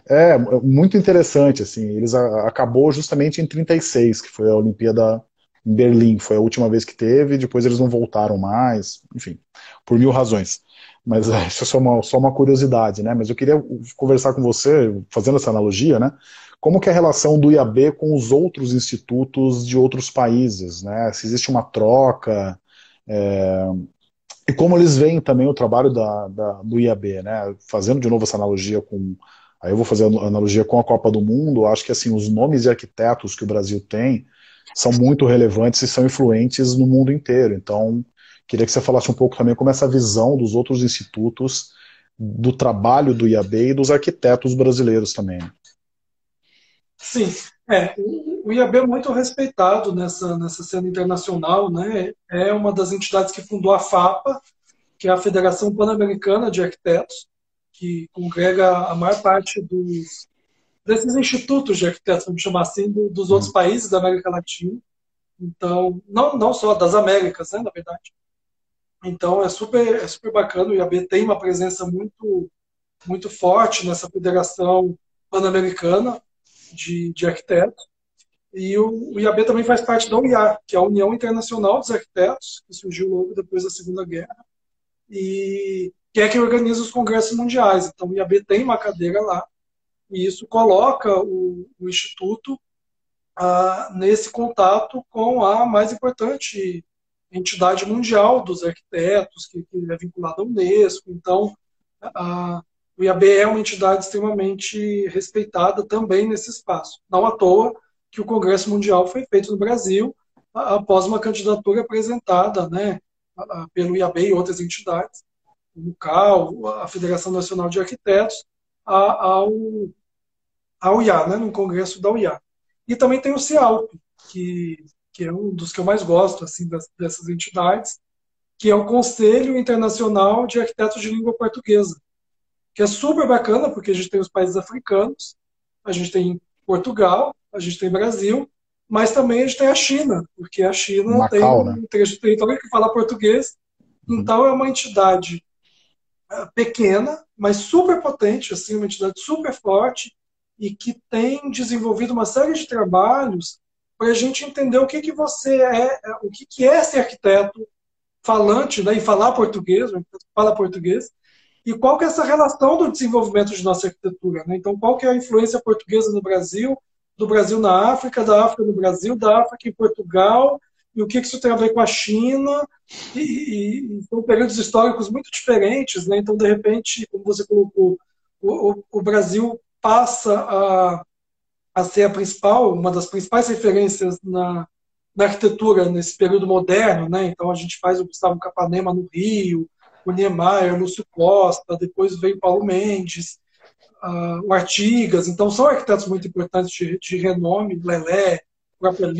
É, muito interessante, assim, eles a, acabou justamente em 36, que foi a Olimpíada em Berlim, foi a última vez que teve, depois eles não voltaram mais, enfim, por mil razões. Mas é, isso é só uma, só uma curiosidade, né? Mas eu queria conversar com você, fazendo essa analogia, né? Como que é a relação do IAB com os outros institutos de outros países, né? Se existe uma troca, é, e como eles veem também o trabalho da, da, do IAB, né? Fazendo de novo essa analogia com Aí eu vou fazer a analogia com a Copa do Mundo. Acho que assim os nomes de arquitetos que o Brasil tem são muito relevantes e são influentes no mundo inteiro. Então, queria que você falasse um pouco também como essa visão dos outros institutos do trabalho do IAB e dos arquitetos brasileiros também. Sim, é, o IAB é muito respeitado nessa, nessa cena internacional, né? É uma das entidades que fundou a FAPA, que é a Federação Pan-Americana de Arquitetos, que congrega a maior parte dos, desses institutos de arquitetos, vamos chamar assim, do, dos outros uhum. países da América Latina. Então, não, não só das Américas, né, na verdade. Então, é super, é super bacana. O IAB tem uma presença muito, muito forte nessa federação pan-americana de, de arquitetos. E o, o, IAB também faz parte da UIA, que é a União Internacional dos Arquitetos, que surgiu logo depois da Segunda Guerra, e que é que organiza os congressos mundiais. Então, o IAB tem uma cadeira lá, e isso coloca o, o Instituto ah, nesse contato com a mais importante entidade mundial dos arquitetos, que, que é vinculada à Unesco. Então, a, o IAB é uma entidade extremamente respeitada também nesse espaço. Não à toa que o Congresso Mundial foi feito no Brasil após uma candidatura apresentada né, pelo IAB e outras entidades, o CAL, a Federação Nacional de Arquitetos, ao, ao IA, né, no Congresso da UIA. E também tem o CIALP, que que é um dos que eu mais gosto assim das, dessas entidades, que é o Conselho Internacional de Arquitetos de Língua Portuguesa, que é super bacana porque a gente tem os países africanos, a gente tem Portugal, a gente tem Brasil, mas também a gente tem a China, porque a China Macau, tem um né? trecho de território que fala português, uhum. então é uma entidade é, pequena, mas super potente, assim, uma entidade super forte e que tem desenvolvido uma série de trabalhos para a gente entender o que, que você é, o que, que é ser arquiteto falante, né, e falar português, fala português, e qual que é essa relação do desenvolvimento de nossa arquitetura. Né? Então, qual que é a influência portuguesa no Brasil, do Brasil na África, da África no Brasil, da África em Portugal, e o que, isso tem a ver com a China, e, e, e são períodos históricos muito diferentes. Né? Então, de repente, como você colocou, o, o, o Brasil passa a a ser a principal, uma das principais referências na, na arquitetura nesse período moderno, né? Então a gente faz o Gustavo Capanema no Rio, o Niemeyer, Lúcio Costa, depois veio Paulo Mendes, uh, o Artigas. Então são arquitetos muito importantes de, de renome, Lelé, própria.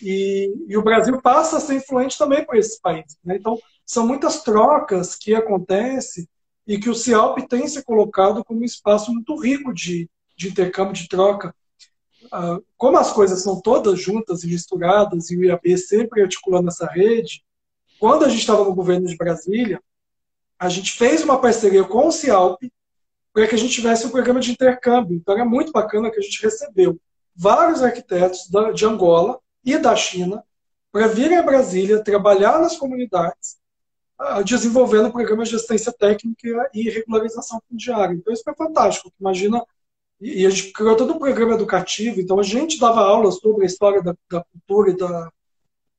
E, e, o Brasil passa a ser influente também por esses países. Né? Então são muitas trocas que acontecem e que o CIALP tem se colocado como um espaço muito rico de, de intercâmbio, de troca. Ah, como as coisas são todas juntas e misturadas, e o IAB sempre articulando essa rede, quando a gente estava no governo de Brasília, a gente fez uma parceria com o Cialp para que a gente tivesse um programa de intercâmbio. Então era muito bacana que a gente recebeu vários arquitetos de Angola e da China para virem a Brasília trabalhar nas comunidades, ah, desenvolvendo programas de assistência técnica e regularização fundiária. Então isso foi fantástico. Imagina e a gente criou todo um programa educativo, então a gente dava aulas sobre a história da, da cultura e da,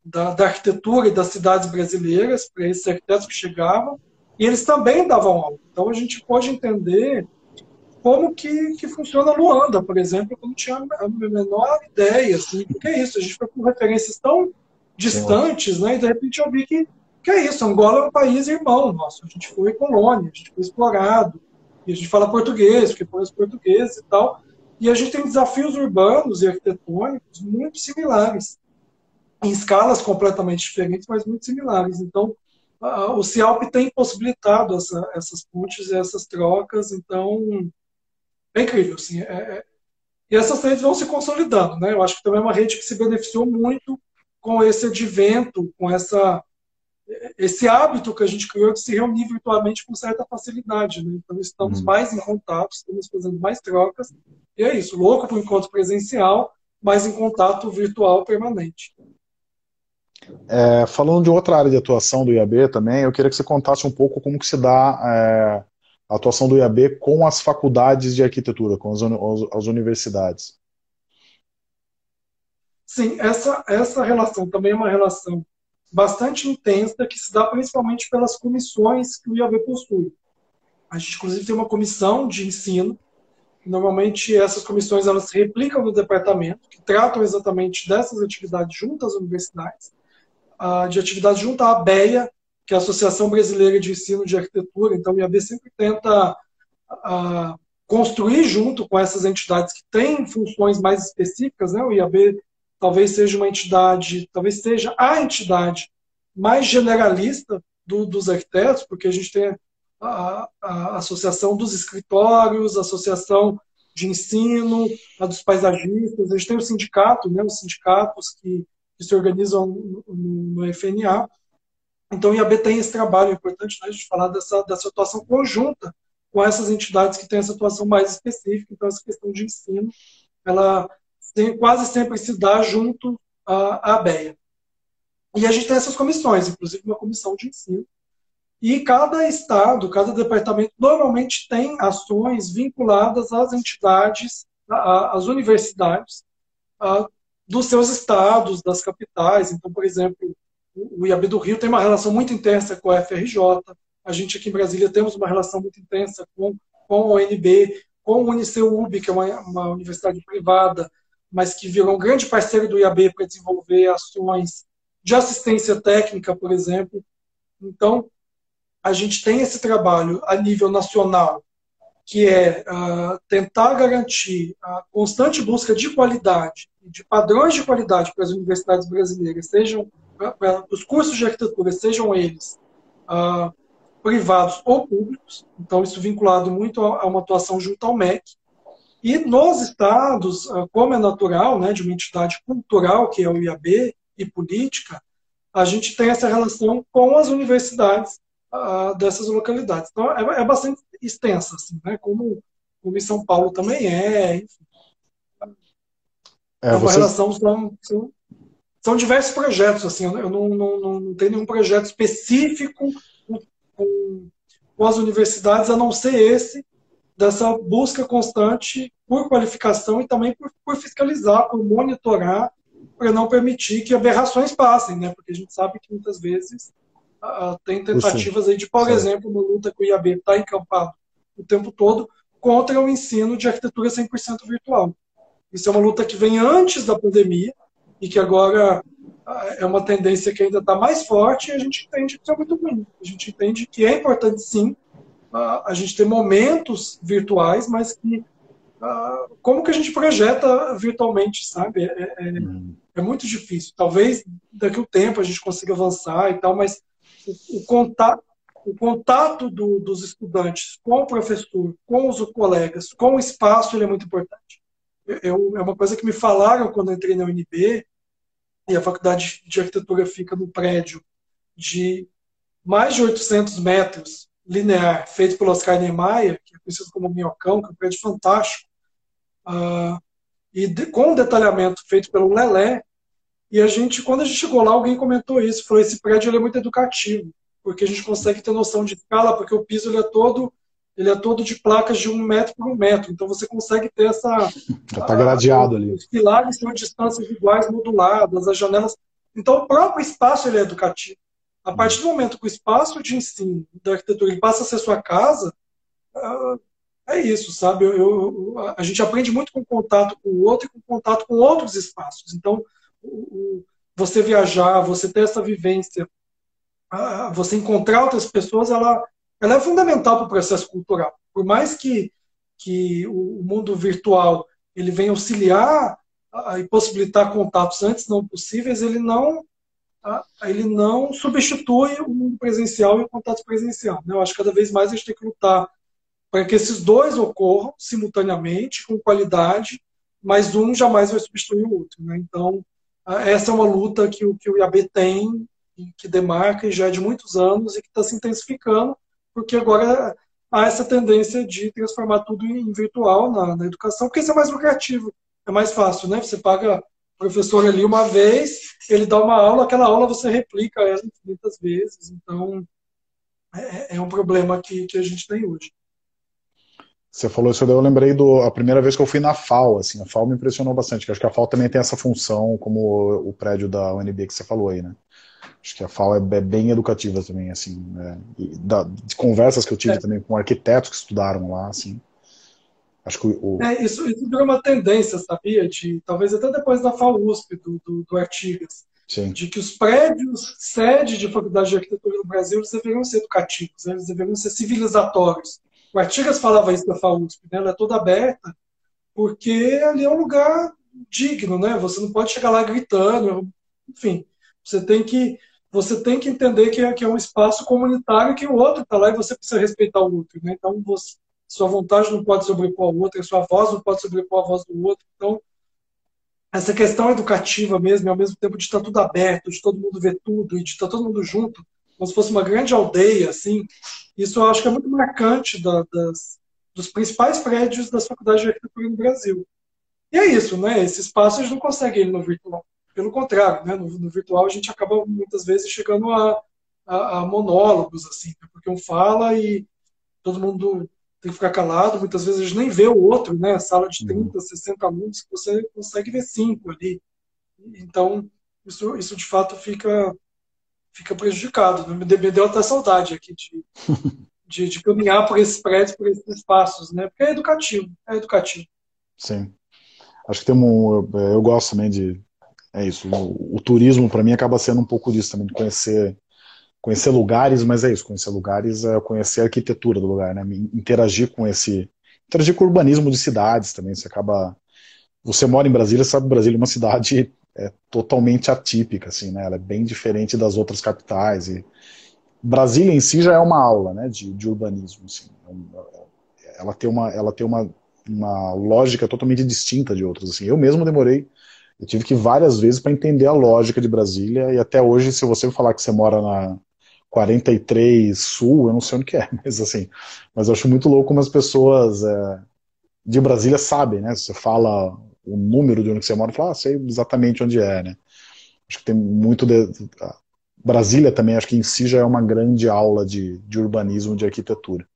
da, da, arquitetura e das cidades brasileiras para esses arquitetos que chegavam, e eles também davam aula. Então a gente pode entender como que, que funciona Luanda, por exemplo, eu não tinha a menor ideia, assim, porque é isso, a gente foi com referências tão distantes, né, e de repente eu vi que, que é isso, Angola é um país irmão nosso, a gente foi colônia, a gente foi explorado, e a gente fala português, porque põe os portugueses e tal. E a gente tem desafios urbanos e arquitetônicos muito similares, em escalas completamente diferentes, mas muito similares. Então, o CIALP tem possibilitado essa, essas pontes e essas trocas, então é incrível. Assim, é, é, e essas redes vão se consolidando. Né? Eu acho que também é uma rede que se beneficiou muito com esse advento, com essa esse hábito que a gente criou de se reunir virtualmente com certa facilidade. Né? Então, estamos uhum. mais em contato, estamos fazendo mais trocas. E é isso, louco para o encontro presencial, mas em contato virtual permanente. É, falando de outra área de atuação do IAB também, eu queria que você contasse um pouco como que se dá é, a atuação do IAB com as faculdades de arquitetura, com as, as universidades. Sim, essa, essa relação também é uma relação bastante intensa que se dá principalmente pelas comissões que o IAB possui. A gente, inclusive, tem uma comissão de ensino Normalmente essas comissões elas se replicam no departamento, que tratam exatamente dessas atividades junto às universidades, de atividades junto à ABEA, que é a Associação Brasileira de Ensino de Arquitetura. Então, o IAB sempre tenta construir junto com essas entidades que têm funções mais específicas. Né? O IAB talvez seja uma entidade, talvez seja a entidade mais generalista do, dos arquitetos, porque a gente tem a, a, associação dos escritórios, a associação de ensino, a dos paisagistas, a gente tem o sindicato, né, os sindicatos que, que se organizam no, no, FNA. Então, o IAB tem esse trabalho importante né, de falar dessa, dessa atuação conjunta com essas entidades que têm essa atuação mais específica. Então, essa questão de ensino, ela quase sempre se dá junto à, à ABEA. E a gente tem essas comissões, inclusive uma comissão de ensino, e cada estado, cada departamento, normalmente tem ações vinculadas às entidades, às universidades dos seus estados, das capitais. Então, por exemplo, o IAB do Rio tem uma relação muito intensa com a FRJ. A gente aqui em Brasília temos uma relação muito intensa com, com a UNB, com o UniceuB, que é uma, uma universidade privada, mas que virou um grande parceiro do IAB para desenvolver ações de assistência técnica, por exemplo. Então, a gente tem esse trabalho a nível nacional, que é uh, tentar garantir a constante busca de qualidade, de padrões de qualidade para as universidades brasileiras, sejam para os cursos de arquitetura, sejam eles uh, privados ou públicos, então isso vinculado muito a, uma atuação junto ao MEC. E nos estados, uh, como é natural, né, de uma entidade cultural, que é o IAB, e política, a gente tem essa relação com as universidades, uh, dessas localidades. Então, é, é, bastante extensa, assim, né? como, como em São Paulo também é, enfim. É, é uma relação, são, são, são, diversos projetos, assim, eu não, não, não, não tenho nenhum projeto específico com, com, com as universidades, a não ser esse, dessa busca constante por qualificação e também por, por fiscalizar, por monitorar, para não permitir que aberrações passem, né? Porque a gente sabe que muitas vezes Uh, tem tentativas aí de, por Sim. exemplo, uma luta que o IAB está encampado o tempo todo contra o ensino de arquitetura 100% virtual. Isso é uma luta que vem antes da pandemia e que agora uh, é uma tendência que ainda está mais forte e a gente entende que isso é muito ruim. A gente entende que é importante, sim, uh, a gente ter momentos virtuais, mas que como que a gente projeta virtualmente, sabe? É, é, hum. é, muito difícil. Talvez daqui a um tempo a gente consiga avançar e tal, mas o, contato, o contato do, dos estudantes com o professor, com os colegas, com o espaço, ele é muito importante. Eu, é uma coisa que me falaram quando entrei na UNB, e a faculdade de arquitetura fica no prédio de mais de 800 metros linear, feito pelo Oscar Niemeyer, que é conhecido como Minhocão, que é um prédio fantástico, uh, e de, com um detalhamento feito pelo Lelé, e a gente, quando a gente chegou lá, alguém comentou isso, falou, esse prédio é muito educativo, porque a gente consegue ter noção de escala, porque o piso é todo ele é todo de placas de um metro por um metro, então você consegue ter essa... Está gradeado ali. Os pilares têm distâncias iguais, moduladas, as janelas... Então o próprio espaço ele é educativo. A partir do momento que o espaço de ensino da arquitetura passa a ser sua casa, ah, é isso, sabe? Eu, eu, a gente aprende muito com contato com o outro e com contato com outros espaços. Então, você viajar, você ter essa vivência, você encontrar outras pessoas, ela, ela é fundamental para o processo cultural. Por mais que, que o mundo virtual ele venha auxiliar e possibilitar contatos antes não possíveis, ele não ele não substitui o mundo presencial e o contato presencial. Né? Eu acho que cada vez mais a gente tem que lutar para que esses dois ocorram simultaneamente, com qualidade, mas um jamais vai substituir o outro. Né? Então, essa é uma luta que o, que o IAB tem, que demarca e já é de muitos anos e que está se intensificando, porque agora há essa tendência de transformar tudo em virtual na, na, educação, porque isso é mais lucrativo, é mais fácil, né? Você paga o professor ali uma vez, ele dá uma aula, aquela aula você replica ela infinitas vezes, então é, é um problema que, que a gente tem hoje. Você falou isso, eu lembrei do a primeira vez que eu fui na FAO, assim, a FAO me impressionou bastante, que acho que a FAO também tem essa função, como o prédio da UNB que você falou aí, né? Acho que a FAO é, é bem educativa também, assim, né? da, de conversas que eu tive é. também com arquitetos que estudaram lá, assim, Acho que o... é, isso, isso virou uma tendência, sabia? De, talvez até depois da FAUSP, do, do, do Artigas, Sim. de que os prédios sede de faculdade de arquitetura no Brasil eles deveriam ser educativos, né? eles deveriam ser civilizatórios. O Artigas falava isso da FAUSP, né? ela é toda aberta, porque ali é um lugar digno, né? Você não pode chegar lá gritando, enfim, você tem que você tem que entender que é, que é um espaço comunitário que o outro está lá e você precisa respeitar o outro, né? Então você, sua vontade não pode sobrepor a outra, sua voz não pode sobrepor a voz do outro. Então essa questão educativa mesmo, ao mesmo tempo de estar tudo aberto, de todo mundo ver tudo e de estar todo mundo junto, como se fosse uma grande aldeia, assim, isso eu acho que é muito marcante da, das, dos principais prédios das faculdades de arquitetura no Brasil. E é isso, né? Esse espaço a gente não consegue ir no virtual. Pelo contrário, né? no, no virtual a gente acaba muitas vezes chegando a, a, a monólogos, assim, né? porque um fala e todo mundo tem que ficar calado, muitas vezes a gente nem vê o outro, né? Sala de 30, uhum. 60 alunos, você consegue ver cinco ali. Então, isso, isso de fato fica, fica prejudicado. Né? Me deu até saudade aqui de, de, de, caminhar por esses prédios, por esses espaços, né? Porque é educativo, é educativo. Sim. Acho que tem um. Eu, eu gosto também de. É isso. O, o turismo, para mim, acaba sendo um pouco disso também, de conhecer conhecer lugares, mas é isso, conhecer lugares é conhecer a arquitetura do lugar, né? Interagir com esse, interagir com o urbanismo de cidades também. Você acaba, você mora em Brasília, sabe Brasília é uma cidade é, totalmente atípica, assim, né? Ela é bem diferente das outras capitais e Brasília em si já é uma aula, né? De, de urbanismo, assim. É ela tem uma, ela tem uma, uma lógica totalmente distinta de outras, assim. Eu mesmo demorei eu tive que várias vezes para entender a lógica de Brasília e até hoje, se você falar que você mora na, 43 Sul, eu não sei onde que é, mas assim, mas eu acho muito louco como as pessoas é, de Brasília sabem, né? Você fala o número de onde você mora, fala, ah, sei exatamente onde é, né? Acho que tem muito de, Brasília também, acho que em si já é uma grande aula de, de urbanismo, de arquitetura.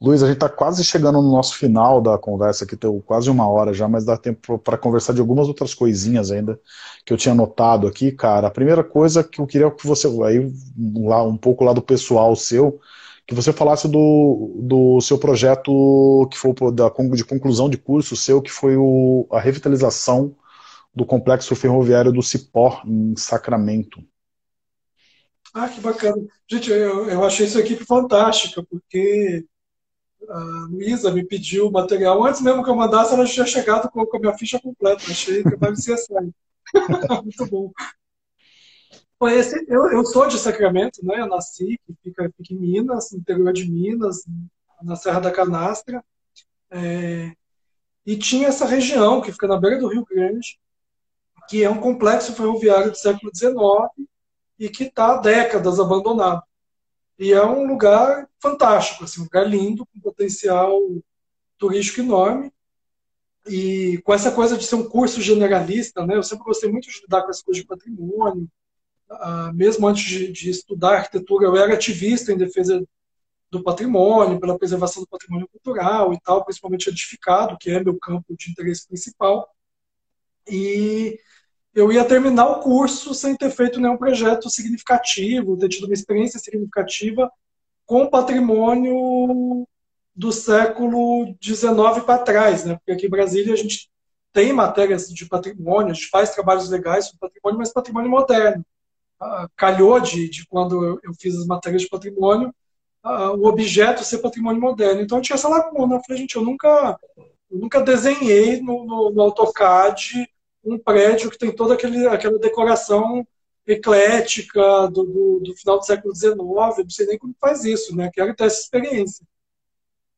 Luiz, a gente está quase chegando no nosso final da conversa aqui, tem quase uma hora já, mas dá tempo para conversar de algumas outras coisinhas ainda que eu tinha notado aqui, cara. A primeira coisa que eu queria que você, aí lá um pouco lá do pessoal seu, que você falasse do, do seu projeto que foi da, de conclusão de curso seu, que foi o, a revitalização do complexo ferroviário do Cipó, em Sacramento. Ah, que bacana. Gente, eu, eu achei isso aqui fantástica, porque a Luísa me pediu o material. Antes mesmo que eu mandasse, ela já tinha chegado com, a minha ficha completa. Achei que vai ser assim. Muito bom. Esse, eu, eu sou de Sacramento, né? Eu nasci, fica em Minas, no interior de Minas, na Serra da Canastra. É, e tinha essa região que fica na beira do Rio Grande, que é um complexo ferroviário do século XIX e que está há décadas abandonado. E é um lugar fantástico, assim, um lugar lindo, com potencial turístico enorme. E com essa coisa de ser um curso generalista, né? Eu sempre gostei muito de lidar com as coisas de patrimônio. Uh, mesmo antes de, de, estudar arquitetura, eu era ativista em defesa do patrimônio, pela preservação do patrimônio cultural e tal, principalmente edificado, que é meu campo de interesse principal. E eu ia terminar o curso sem ter feito nenhum projeto significativo, ter tido uma experiência significativa com patrimônio do século XIX para trás, né? Porque aqui em Brasília a gente tem matérias de patrimônio, a gente faz trabalhos legais sobre patrimônio, mas patrimônio moderno. Ah, calhou de, de quando eu, fiz as matérias de patrimônio, ah, o objeto ser patrimônio moderno. Então eu tinha essa lacuna. Eu falei, gente, eu nunca, eu nunca desenhei no, no, no AutoCAD um prédio que tem toda aquele, aquela decoração eclética do, do, do, final do século XIX, não sei nem como faz isso, né? Quero ter essa experiência.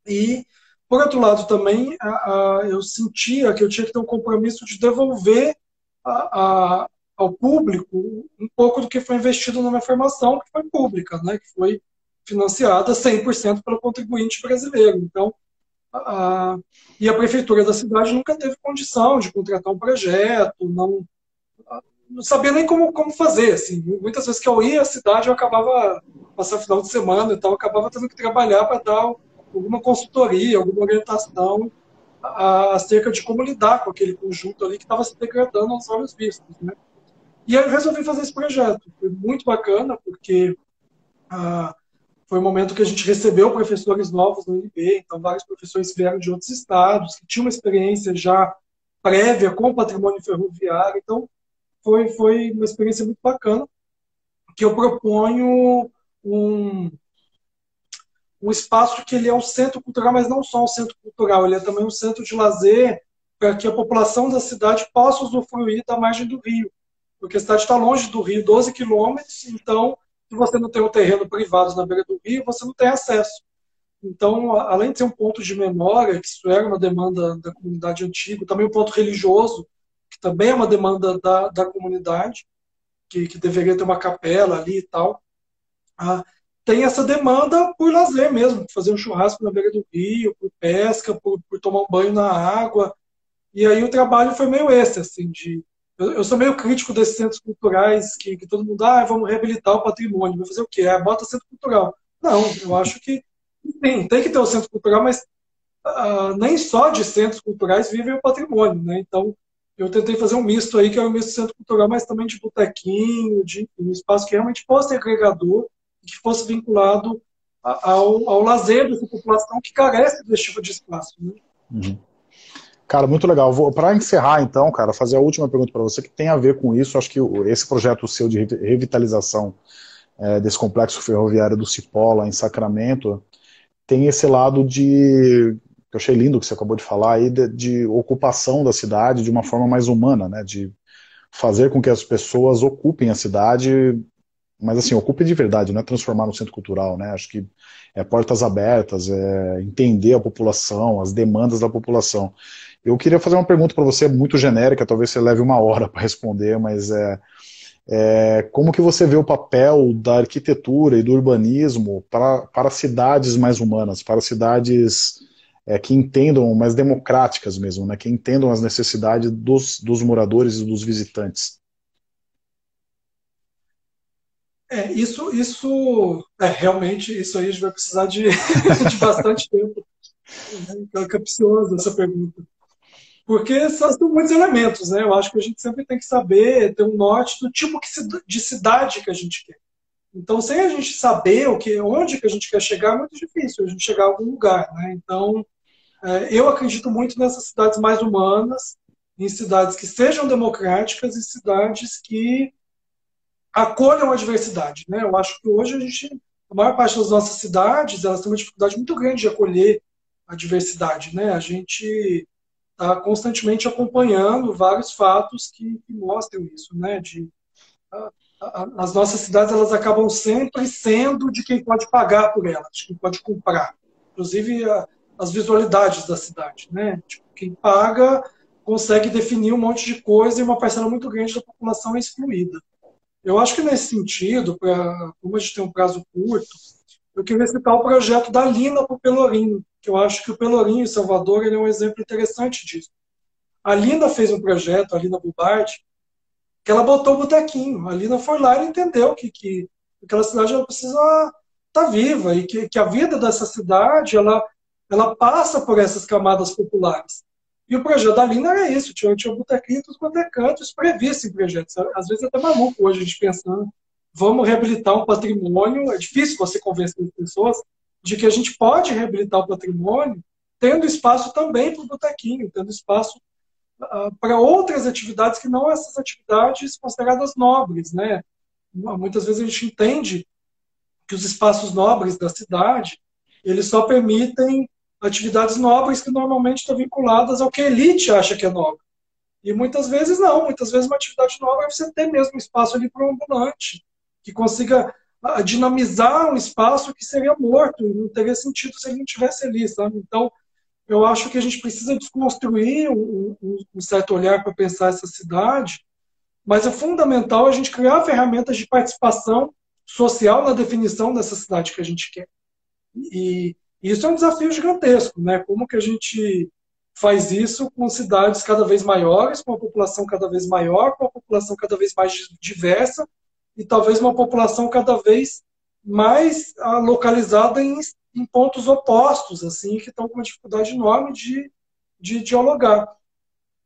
E, por outro lado, também a, a, eu sentia que eu tinha que ter um compromisso de devolver a, ao público um pouco do que foi investido na minha formação, que foi pública, né? Que foi financiada 100% pelo contribuinte brasileiro. Então, e a prefeitura da cidade nunca teve condição de contratar um projeto, não, não sabia nem como, como fazer. Assim. Muitas vezes que eu ia à cidade, eu acabava, passar final de semana, então eu acabava tendo que trabalhar para dar alguma consultoria, alguma orientação acerca de como lidar com aquele conjunto ali que estava se degradando aos olhos vistos. Né? E aí eu resolvi fazer esse projeto. Foi muito bacana, porque ah, foi o momento que a gente recebeu professores novos no UNB, então vários professores vieram de outros estados, que tinham uma experiência já prévia com o patrimônio ferroviário, então foi, foi uma experiência muito bacana, que eu proponho um, um espaço que ele é um centro cultural, mas não só um centro cultural, ele é também um centro de lazer para que a população da cidade possa usufruir da margem do rio. Porque a cidade está longe do rio, 12 quilômetros, então, se você não tem um terreno privado na beira do rio, você não tem acesso. Então, além de ser um ponto de memória, que isso era uma demanda da comunidade antiga, também um ponto religioso, que também é uma demanda da, da comunidade, que, que deveria ter uma capela ali e tal. Ah, tem essa demanda por lazer mesmo, fazer um churrasco na beira do rio, por pesca, por, por tomar um banho na água. E aí o trabalho foi meio esse, assim, de... Eu, eu sou meio crítico desses centros culturais que, que todo mundo, ah, vamos reabilitar o patrimônio. Vai fazer o quê? Ah, bota centro cultural. Não, eu acho que tem, tem que ter o centro cultural, mas uh, nem só de centros culturais vivem o patrimônio, né? Então, eu tentei fazer um misto aí, que era um misto centro cultural, mas também de botequinho, de um espaço que realmente fosse agregador que fosse vinculado ao, ao lazer dessa população que carece desse tipo de espaço. Né? Uhum. Cara, muito legal. Para encerrar, então, cara, fazer a última pergunta para você, que tem a ver com isso. Acho que esse projeto seu de revitalização é, desse complexo ferroviário do Cipola, em Sacramento, tem esse lado de. Que eu achei lindo que você acabou de falar aí, de, de ocupação da cidade de uma forma mais humana, né? De fazer com que as pessoas ocupem a cidade mas assim, ocupe de verdade, não é transformar no centro cultural, né? Acho que é portas abertas, é entender a população, as demandas da população. Eu queria fazer uma pergunta para você muito genérica, talvez você leve uma hora para responder, mas é, é, como que você vê o papel da arquitetura e do urbanismo para, para cidades mais humanas, para cidades é, que entendam, mais democráticas mesmo, né? Que entendam as necessidades dos, dos moradores e dos visitantes? É, isso, isso é, realmente, isso aí a gente vai precisar de, de bastante tempo. É capciosa essa pergunta. Porque são muitos elementos, né? Eu acho que a gente sempre tem que saber, ter um norte do tipo de cidade que a gente quer. Então, sem a gente saber o que, onde que a gente quer chegar, é muito difícil a gente chegar a algum lugar, né? Então, eu acredito muito nessas cidades mais humanas, em cidades que sejam democráticas e cidades que acolham a diversidade. Né? Eu acho que hoje a gente, a maior parte das nossas cidades, elas têm uma dificuldade muito grande de acolher a diversidade. Né? A gente está constantemente acompanhando vários fatos que, que mostram isso, né? De, a, a, as nossas cidades elas acabam sempre sendo de quem pode pagar por elas, de quem pode comprar. Inclusive a, as visualidades da cidade, né? Tipo, quem paga consegue definir um monte de coisa e uma parcela muito grande da população é excluída. Eu acho que nesse sentido, pra, como a gente tem um prazo curto, eu queria citar o projeto da Lina para o Pelourinho, que eu acho que o Pelourinho em Salvador ele é um exemplo interessante disso. A Lina fez um projeto, a Lina Bubardi, que ela botou o botequinho. A Lina foi lá e entendeu que, que aquela cidade ela precisa estar tá viva e que, que a vida dessa cidade ela, ela passa por essas camadas populares. E o projeto da Lina era isso, tinha, tinha botequinho, tudo quanto é canto, isso em projetos. Às vezes é até maluco hoje a gente pensando, vamos reabilitar um patrimônio, é difícil você convencer as pessoas de que a gente pode reabilitar o patrimônio tendo espaço também para o botequinho, tendo espaço uh, para outras atividades que não essas atividades consideradas nobres, né? Muitas vezes a gente entende que os espaços nobres da cidade, eles só permitem atividades nobres que normalmente estão vinculadas ao que a elite acha que é nobre. E muitas vezes não, muitas vezes uma atividade nova é você ter mesmo espaço ali para um ambulante, que consiga ah, dinamizar um espaço que seria morto, não teria sentido se ele não tivesse ali, sabe? Então, eu acho que a gente precisa desconstruir um, um certo olhar para pensar essa cidade, mas é fundamental a gente criar ferramentas de participação social na definição dessa cidade que a gente quer. E, isso é um desafio gigantesco, né? Como que a gente faz isso com cidades cada vez maiores, com uma população cada vez maior, com uma população cada vez mais diversa e talvez uma população cada vez mais ah, localizada em, em pontos opostos, assim, que estão com uma dificuldade enorme de, de dialogar.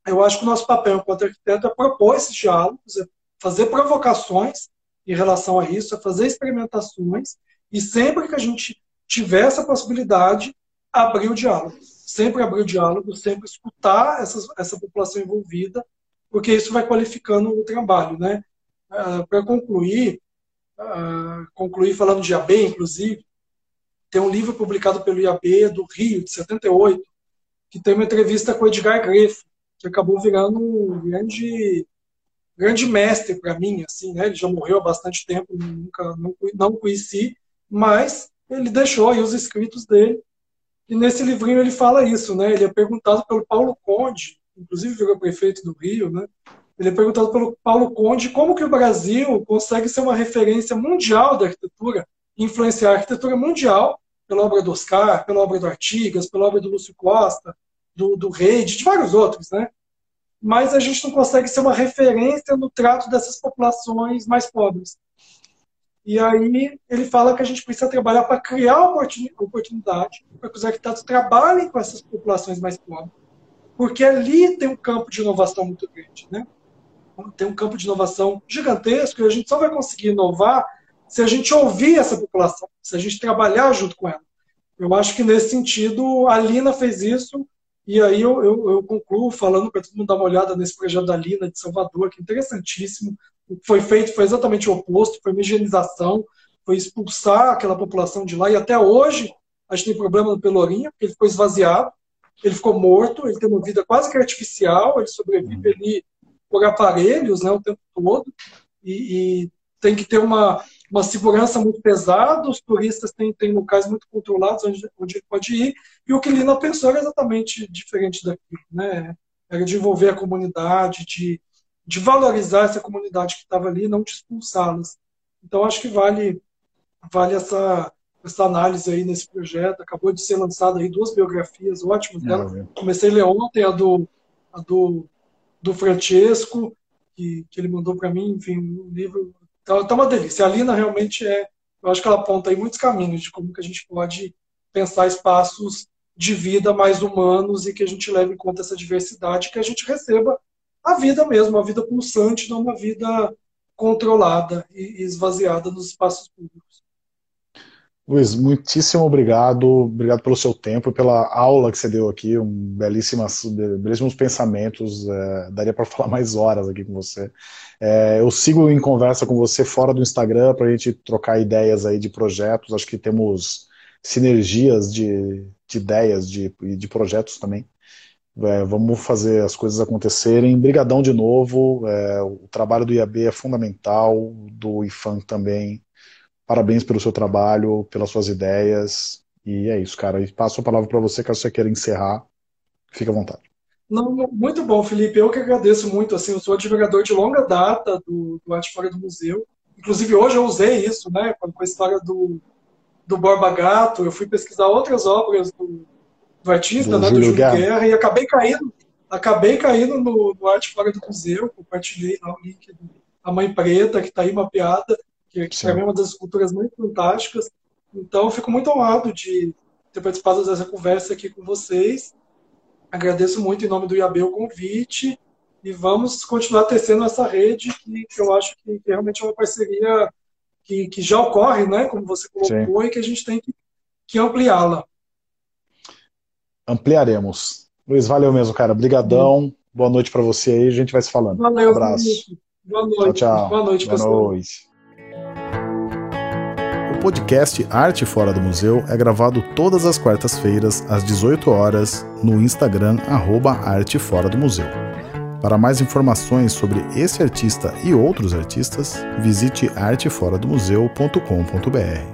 Eu acho que o nosso papel enquanto arquiteto é propor esses diálogos, é fazer provocações em relação a isso, é fazer experimentações E sempre que a gente tiver essa possibilidade, abrir o diálogo. Sempre abrir o diálogo, sempre escutar essas, essa população envolvida, porque isso vai qualificando o trabalho. Né? Uh, Para concluir, uh, concluir falando de IAB, inclusive, tem um livro publicado pelo IAB do Rio, de 78, que tem uma entrevista com o Edgar Greff, que acabou virando um grande grande mestre para mim, assim, né? Ele já morreu há bastante tempo, nunca não, não conheci, mas ele deixou aí os escritos dele. E nesse livrinho ele fala isso, né? Ele é perguntado pelo Paulo Conde, inclusive virou prefeito do Rio, né? Ele é perguntado pelo Paulo Conde como que o Brasil consegue ser uma referência mundial da arquitetura, influenciar a arquitetura mundial pela obra do Oscar, pela obra do Artigas, pela obra do Lúcio Costa, do, do Reid, de vários outros, né? Mas a gente não consegue ser uma referência no trato dessas populações mais pobres. E aí ele fala que a gente precisa trabalhar para criar oportunidade para que os arquitetos trabalhem com essas populações mais pobres. Porque ali tem um campo de inovação muito grande, né? Tem um campo de inovação gigantesco e a gente só vai conseguir inovar se a gente ouvir essa população, se a gente trabalhar junto com ela. Eu acho que nesse sentido a Lina fez isso e aí eu, eu, eu concluo falando para todo mundo dar uma olhada nesse projeto da Lina de Salvador, que é interessantíssimo. O que foi feito foi exatamente o oposto, foi uma higienização, foi expulsar aquela população de lá. E até hoje a gente tem problema no Pelourinho, porque ele ficou esvaziado, ele ficou morto, ele tem uma vida quase que artificial, ele sobrevive ali por aparelhos né, o tempo todo. E, e tem que ter uma, uma segurança muito pesada, os turistas têm, têm locais muito controlados onde, onde ele pode ir, e o que Lina pensou era exatamente diferente daquilo, né? Era de envolver a comunidade, de, de valorizar essa comunidade que estava ali, não de expulsá-las. Então acho que vale vale essa essa análise aí nesse projeto. Acabou de ser lançada aí duas biografias ótimas dela. Comecei a ler ontem a do a do, do Francesco que, que ele mandou para mim, enfim, um livro então, tá uma delícia. A Lina realmente é, eu acho que ela aponta aí muitos caminhos de como que a gente pode pensar espaços de vida mais humanos e que a gente leve em conta essa diversidade, que a gente receba a vida mesmo, a vida pulsante, não uma vida controlada e esvaziada nos espaços públicos. Luiz, muitíssimo obrigado, obrigado pelo seu tempo, pela aula que você deu aqui, um belíssimas, belíssimos pensamentos, é, daria para falar mais horas aqui com você. É, eu sigo em conversa com você fora do Instagram para a gente trocar ideias aí de projetos, acho que temos sinergias de, de ideias e de, de projetos também. É, vamos fazer as coisas acontecerem. Brigadão de novo, é, o trabalho do IAB é fundamental, do IFAM também, Parabéns pelo seu trabalho, pelas suas ideias. E é isso, cara. E passo a palavra para você, caso você queira encerrar. Fique à vontade. Não, muito bom, Felipe. Eu que agradeço muito. Assim, eu sou admirador de longa data do, do Arte Fora do Museu. Inclusive, hoje eu usei isso, né? Com a história do, do Borba Gato. Eu fui pesquisar outras obras do, do artista, do né? Júlio do Júlio Guerra. Guerra, e acabei caindo, acabei caindo no, no Arte Fora do Museu. Compartilhei lá o link da Mãe Preta, que está aí mapeada que para mim é uma das esculturas muito fantásticas. Então, fico muito honrado de ter participado dessa conversa aqui com vocês. Agradeço muito em nome do IAB o convite e vamos continuar tecendo essa rede que, que eu acho que, que, realmente é uma parceria que, que já ocorre, né, como você colocou, Sim. e que a gente tem que, que ampliá-la. Ampliaremos. Luiz, valeu mesmo, cara. Obrigadão. Boa noite para você aí. A gente vai se falando. Valeu, um abraço. Boa noite. Tchau, tchau. Boa noite, Boa pessoal. noite podcast Arte Fora do Museu é gravado todas as quartas-feiras, às 18 horas, no Instagram, arroba Arte Fora do Museu. Para mais informações sobre esse artista e outros artistas, visite arteforadomuseu.com.br.